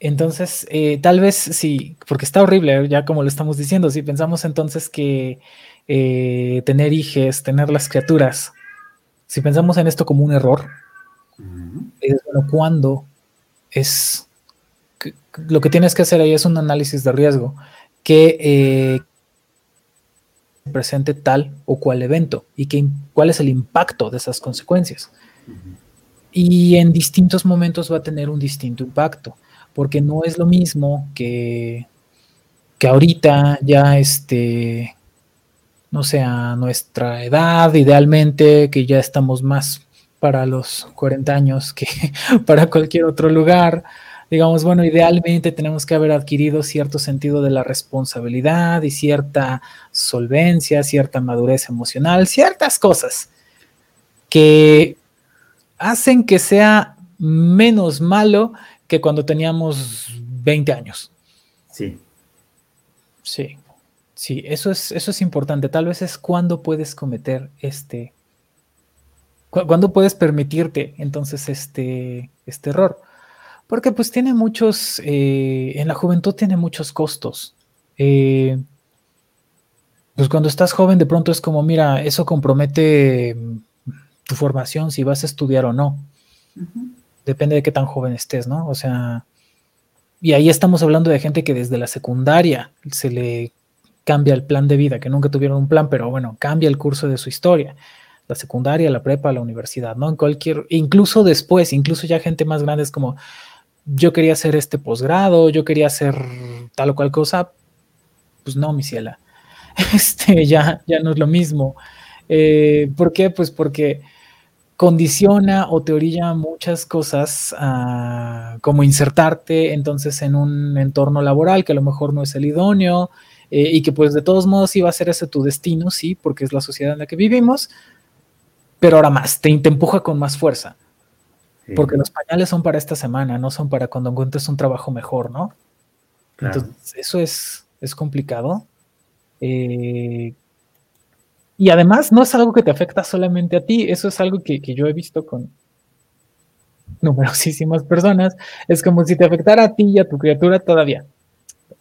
Entonces, eh, tal vez sí, porque está horrible, ya como lo estamos diciendo, si pensamos entonces que eh, tener hijos, tener las criaturas, si pensamos en esto como un error, es bueno, ¿cuándo es? lo que tienes que hacer ahí es un análisis de riesgo. que eh, presente tal o cual evento y que, cuál es el impacto de esas consecuencias. Y en distintos momentos va a tener un distinto impacto, porque no es lo mismo que, que ahorita ya este, no sea nuestra edad, idealmente, que ya estamos más para los 40 años que para cualquier otro lugar, digamos, bueno, idealmente tenemos que haber adquirido cierto sentido de la responsabilidad y cierta solvencia, cierta madurez emocional, ciertas cosas. que hacen que sea menos malo que cuando teníamos 20 años. Sí. Sí, sí, eso es, eso es importante. Tal vez es cuando puedes cometer este, cuando puedes permitirte entonces este, este error. Porque pues tiene muchos, eh, en la juventud tiene muchos costos. Eh, pues cuando estás joven de pronto es como, mira, eso compromete tu formación, si vas a estudiar o no. Depende de qué tan joven estés, ¿no? O sea, y ahí estamos hablando de gente que desde la secundaria se le cambia el plan de vida, que nunca tuvieron un plan, pero bueno, cambia el curso de su historia. La secundaria, la prepa, la universidad, ¿no? En cualquier, incluso después, incluso ya gente más grande es como, yo quería hacer este posgrado, yo quería hacer tal o cual cosa, pues no, mi ciela. Este ya, ya no es lo mismo. Eh, ¿Por qué? Pues porque condiciona o te orilla muchas cosas como insertarte entonces en un entorno laboral que a lo mejor no es el idóneo eh, y que pues de todos modos iba a ser ese tu destino, sí, porque es la sociedad en la que vivimos, pero ahora más, te, te empuja con más fuerza. Porque los pañales son para esta semana, no son para cuando encuentres un trabajo mejor, ¿no? Entonces, eso es, es complicado. Eh, y además no es algo que te afecta solamente a ti, eso es algo que, yo he visto con numerosísimas personas. Es como si te afectara a ti y a tu criatura todavía.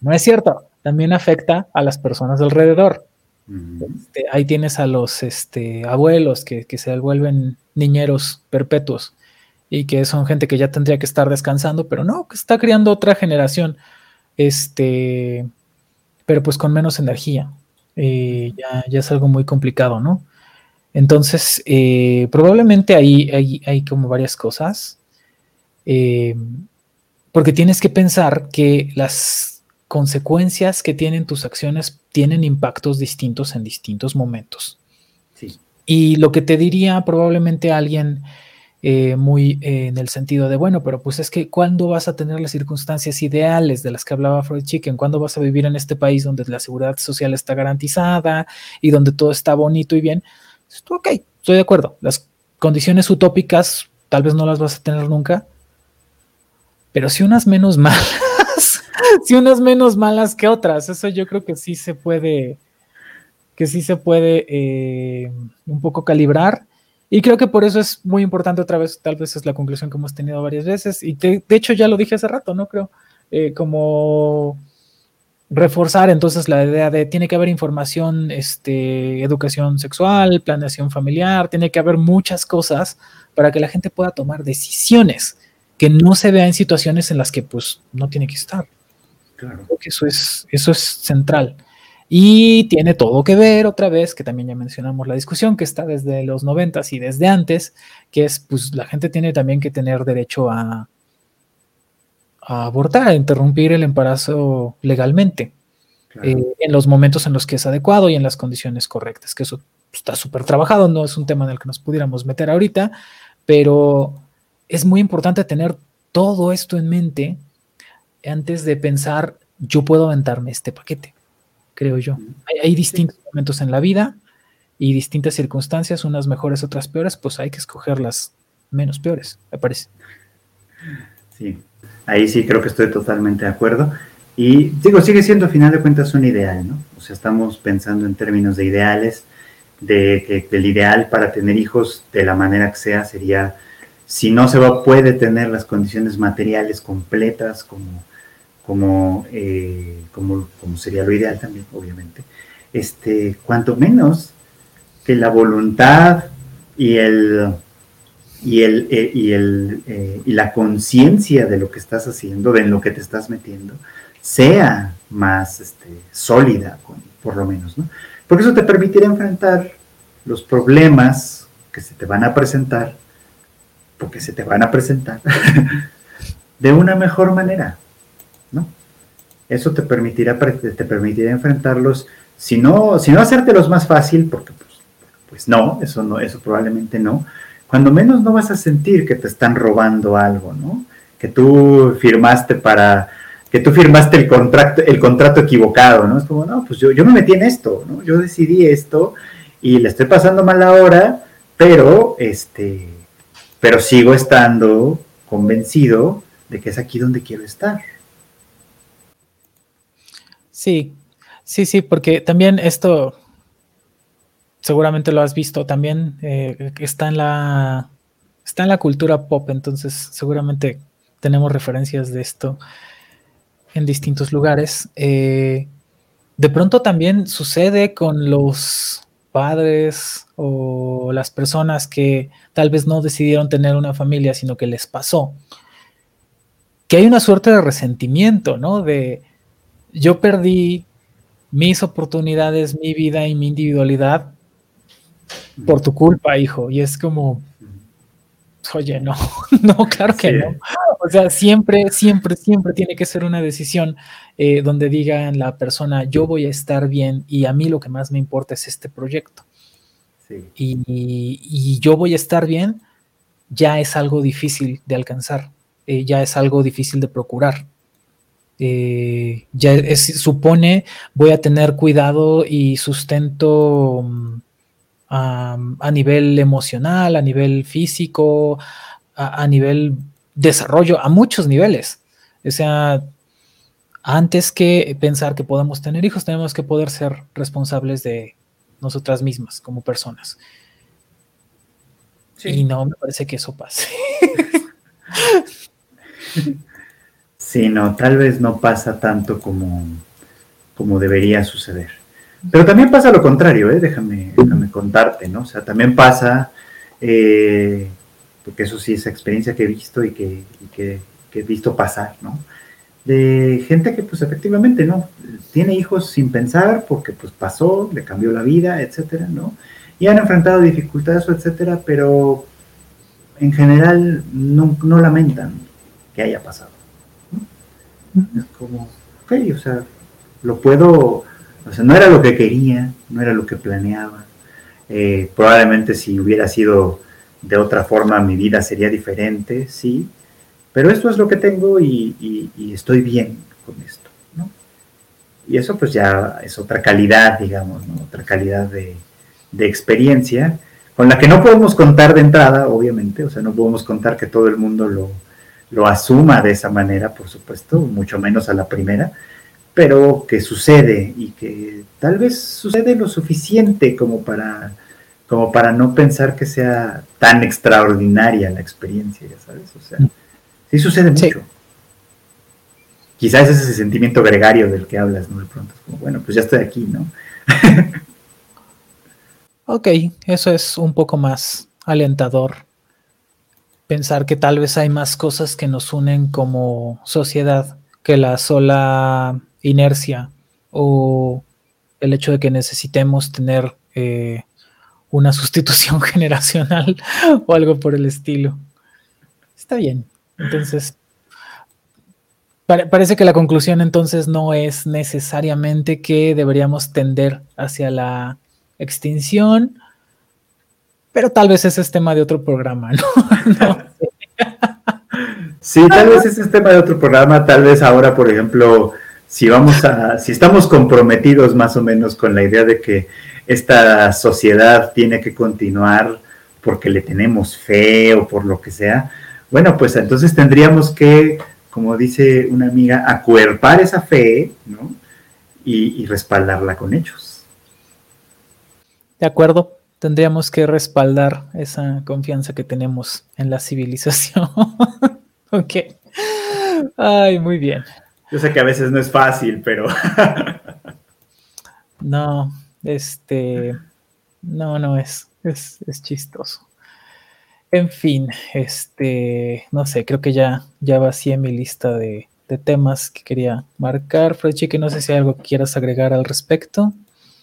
No es cierto, también afecta a las personas alrededor. Este, ahí tienes a los este, abuelos que, se vuelven niñeros perpetuos y que son gente que ya tendría que estar descansando, pero no, que está criando otra generación, este, pero pues con menos energía. Eh, ya, es algo muy complicado, ¿no? Entonces, eh, probablemente ahí hay, como varias cosas, eh, porque tienes que pensar que las consecuencias que tienen tus acciones tienen impactos distintos en distintos momentos. Y lo que te diría probablemente alguien eh, muy eh, en el sentido de, bueno, pero pues es que ¿cuándo vas a tener las circunstancias ideales de las que hablaba Freud Chicken? ¿Cuándo vas a vivir en este país donde la seguridad social está garantizada y donde todo está bonito y bien? Ok, estoy de acuerdo. Las condiciones utópicas tal vez no las vas a tener nunca, pero si unas menos malas, si unas menos malas que otras, eso yo creo que sí se puede, que sí se puede eh, un poco calibrar y creo que por eso es muy importante otra vez, tal vez es la conclusión que hemos tenido varias veces, y de hecho ya lo dije hace rato, ¿no? Creo, eh, como reforzar entonces la idea de tiene que haber información, este, educación sexual, planeación familiar, tiene que haber muchas cosas para que la gente pueda tomar decisiones, que no se vea en situaciones en las que pues no tiene que estar. Claro. Creo que eso es, eso es central. Y tiene todo que ver otra vez, que también ya mencionamos la discusión que está desde los noventas y desde antes, que es, pues la gente tiene también que tener derecho a, a abortar, a interrumpir el embarazo legalmente, eh, en los momentos en los que es adecuado y en las condiciones correctas, que eso está súper trabajado, no es un tema en el que nos pudiéramos meter ahorita, pero es muy importante tener todo esto en mente antes de pensar, yo puedo aventarme este paquete creo yo. Hay, distintos momentos en la vida y distintas circunstancias, unas mejores, otras peores, pues hay que escoger las menos peores, me parece. Sí, ahí sí creo que estoy totalmente de acuerdo. Y digo, sigue siendo a final de cuentas un ideal, ¿no? O sea, estamos pensando en términos de ideales, de que el ideal para tener hijos de la manera que sea sería, si no se va, puede tener las condiciones materiales completas como como, eh, como, como, sería lo ideal también, obviamente, este, cuanto menos que la voluntad y el y el, eh, y, el eh, y la conciencia de lo que estás haciendo, de en lo que te estás metiendo, sea más este, sólida, por lo menos, ¿no? Porque eso te permitirá enfrentar los problemas que se te van a presentar, porque se te van a presentar, de una mejor manera. Eso te permitirá, te permitirá enfrentarlos, si no, si no hacértelos más fácil, porque pues, pues no, eso no, eso probablemente no, cuando menos no vas a sentir que te están robando algo, ¿no? Que tú firmaste para, que tú firmaste el contrato, el contrato equivocado, ¿no? Es como, no, pues yo, yo me metí en esto, ¿no? Yo decidí esto y le estoy pasando mal ahora, pero, este, pero sigo estando convencido de que es aquí donde quiero estar. Sí, sí, sí, porque también esto, seguramente lo has visto, también eh, está en la está en la cultura pop, entonces seguramente tenemos referencias de esto en distintos lugares. Eh, de pronto también sucede con los padres o las personas que tal vez no decidieron tener una familia, sino que les pasó, que hay una suerte de resentimiento, ¿no? De yo perdí mis oportunidades, mi vida y mi individualidad por tu culpa, hijo. Y es como, oye, no, no, claro que no. O sea, siempre, siempre, siempre tiene que ser una decisión eh, donde digan la persona, yo voy a estar bien y a mí lo que más me importa es este proyecto. Y, yo voy a estar bien, ya es algo difícil de alcanzar, eh, ya es algo difícil de procurar. Eh, ya supone voy a tener cuidado y sustento mm, a nivel emocional, a nivel físico, a, nivel desarrollo, a muchos niveles. O sea, antes que pensar que podemos tener hijos, tenemos que poder ser responsables de nosotras mismas como personas. Y no me parece que eso pase. sí, no, tal vez no pasa tanto como, como debería suceder. Pero también pasa lo contrario, ¿eh? déjame, déjame contarte, ¿no? O sea, también pasa, eh, porque eso sí es experiencia que he visto y que, he visto pasar, ¿no? De gente que pues efectivamente, ¿no? Tiene hijos sin pensar porque pues pasó, le cambió la vida, etcétera, ¿no? Y han enfrentado dificultades, etcétera, pero en general no lamentan que haya pasado. Es como, ok, o sea, lo puedo o sea, no era lo que quería, no era lo que planeaba. Eh, probablemente si hubiera sido de otra forma mi vida sería diferente, sí, pero esto es lo que tengo y, estoy bien con esto, ¿no? Y eso pues ya es otra calidad, digamos, ¿no? Otra calidad de, experiencia con la que no podemos contar de entrada, obviamente, o sea, no podemos contar que todo el mundo lo, lo asuma de esa manera, por supuesto, mucho menos a la primera, pero que sucede y que tal vez sucede lo suficiente como para, como para no pensar que sea tan extraordinaria la experiencia, ya sabes, o sea, sí sucede mucho. Quizás es ese sentimiento gregario del que hablas, ¿no? De pronto es como, bueno, pues ya estoy aquí, ¿no? ok, eso es un poco más alentador. Pensar que tal vez hay más cosas que nos unen como sociedad que la sola inercia o el hecho de que necesitemos tener eh, una sustitución generacional o algo por el estilo. Está bien. Entonces, parece que la conclusión entonces no es necesariamente que deberíamos tender hacia la extinción, pero tal vez ese es tema de otro programa, ¿no? Sí, tal vez ese es tema de otro programa, tal vez ahora, por ejemplo, si vamos a, si estamos comprometidos más o menos con la idea de que esta sociedad tiene que continuar porque le tenemos fe o por lo que sea, bueno, pues entonces tendríamos que, como dice una amiga, acuerpar esa fe, ¿no? Y, y respaldarla con hechos. De acuerdo, tendríamos que respaldar esa confianza que tenemos en la civilización. ok. Ay, muy bien. Yo sé que a veces no es fácil, pero. no, este. No, no es, es, chistoso. En fin, este, no sé, creo que ya, ya vacié mi lista de, de temas que quería marcar. Frechi, que no sé si hay algo que quieras agregar al respecto.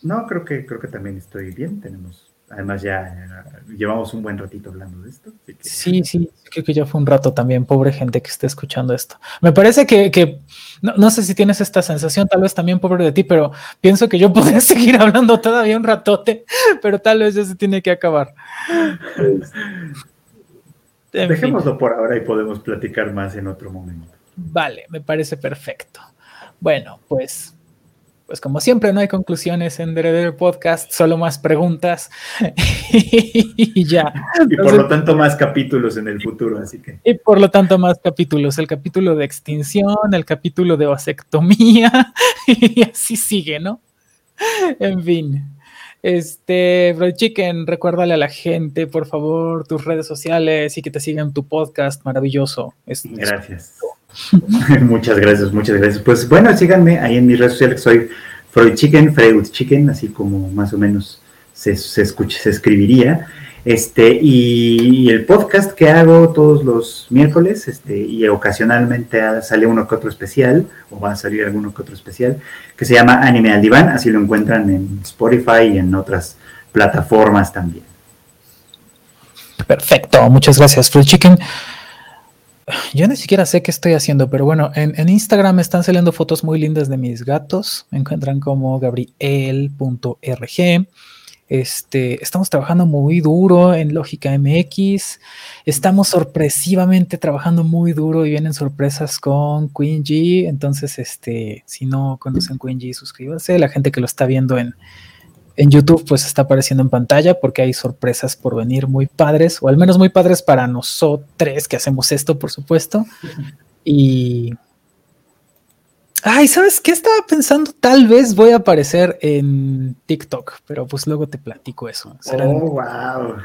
No, creo que, creo que también estoy bien. Tenemos Además ya llevamos un buen ratito hablando de esto. Sí, sí, creo que ya fue un rato también, pobre gente que esté escuchando esto. Me parece que, no, sé si tienes esta sensación, tal vez también pobre de ti, pero pienso que yo podría seguir hablando todavía un ratote, pero tal vez ya se tiene que acabar. Dejémoslo por ahora y podemos platicar más en otro momento. Vale, me parece perfecto. Bueno, pues pues como siempre no hay conclusiones en Dereder Podcast, solo más preguntas y ya. Y por lo tanto más capítulos en el futuro, así que. Y por lo tanto más capítulos, el capítulo de extinción, el capítulo de vasectomía y así sigue, ¿no? En fin. Este, Bro Chicken, recuérdale a la gente, por favor, tus redes sociales y que te sigan tu podcast maravilloso. gracias. muchas gracias, muchas gracias. Pues bueno, síganme ahí en mis redes sociales, soy Freud Chicken, Freud Chicken, así como más o menos se, se, escucha, se escribiría. Este, y, el podcast que hago todos los miércoles, este, y ocasionalmente sale uno que otro especial, o va a salir alguno que otro especial, que se llama Anime al Diván, así lo encuentran en Spotify y en otras plataformas también. Perfecto, muchas gracias, Free Chicken. Yo ni siquiera sé qué estoy haciendo, pero bueno, en, en, Instagram están saliendo fotos muy lindas de mis gatos. Me encuentran como gabriel.rg. Este, estamos trabajando muy duro en Lógica MX. Estamos sorpresivamente trabajando muy duro y vienen sorpresas con Queen G. Entonces, este, si no conocen Queen G, suscríbanse. La gente que lo está viendo en, en YouTube, pues está apareciendo en pantalla porque hay sorpresas por venir muy padres, o al menos muy padres para nosotros que hacemos esto, por supuesto. Y Ay, ¿sabes qué estaba pensando? Tal vez voy a aparecer en TikTok, pero pues luego te platico eso. oh, wow.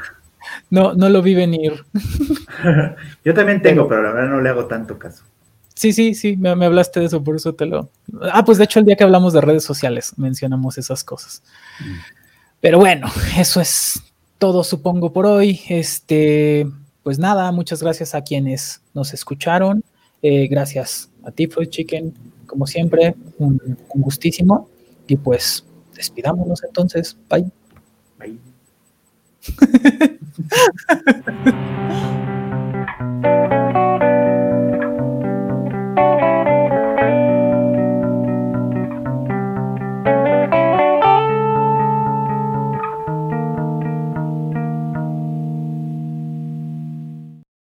No, no lo vi venir. Yo también tengo, pero la verdad no le hago tanto caso. Sí, sí, sí, me, hablaste de eso, por eso te lo. Ah, pues de hecho, el día que hablamos de redes sociales mencionamos esas cosas. Mm. Pero bueno, eso es todo, supongo, por hoy. Este, pues nada, muchas gracias a quienes nos escucharon. Eh, gracias a ti, Food Chicken, como siempre, un, gustísimo. Y pues despidámonos entonces. Bye. Bye.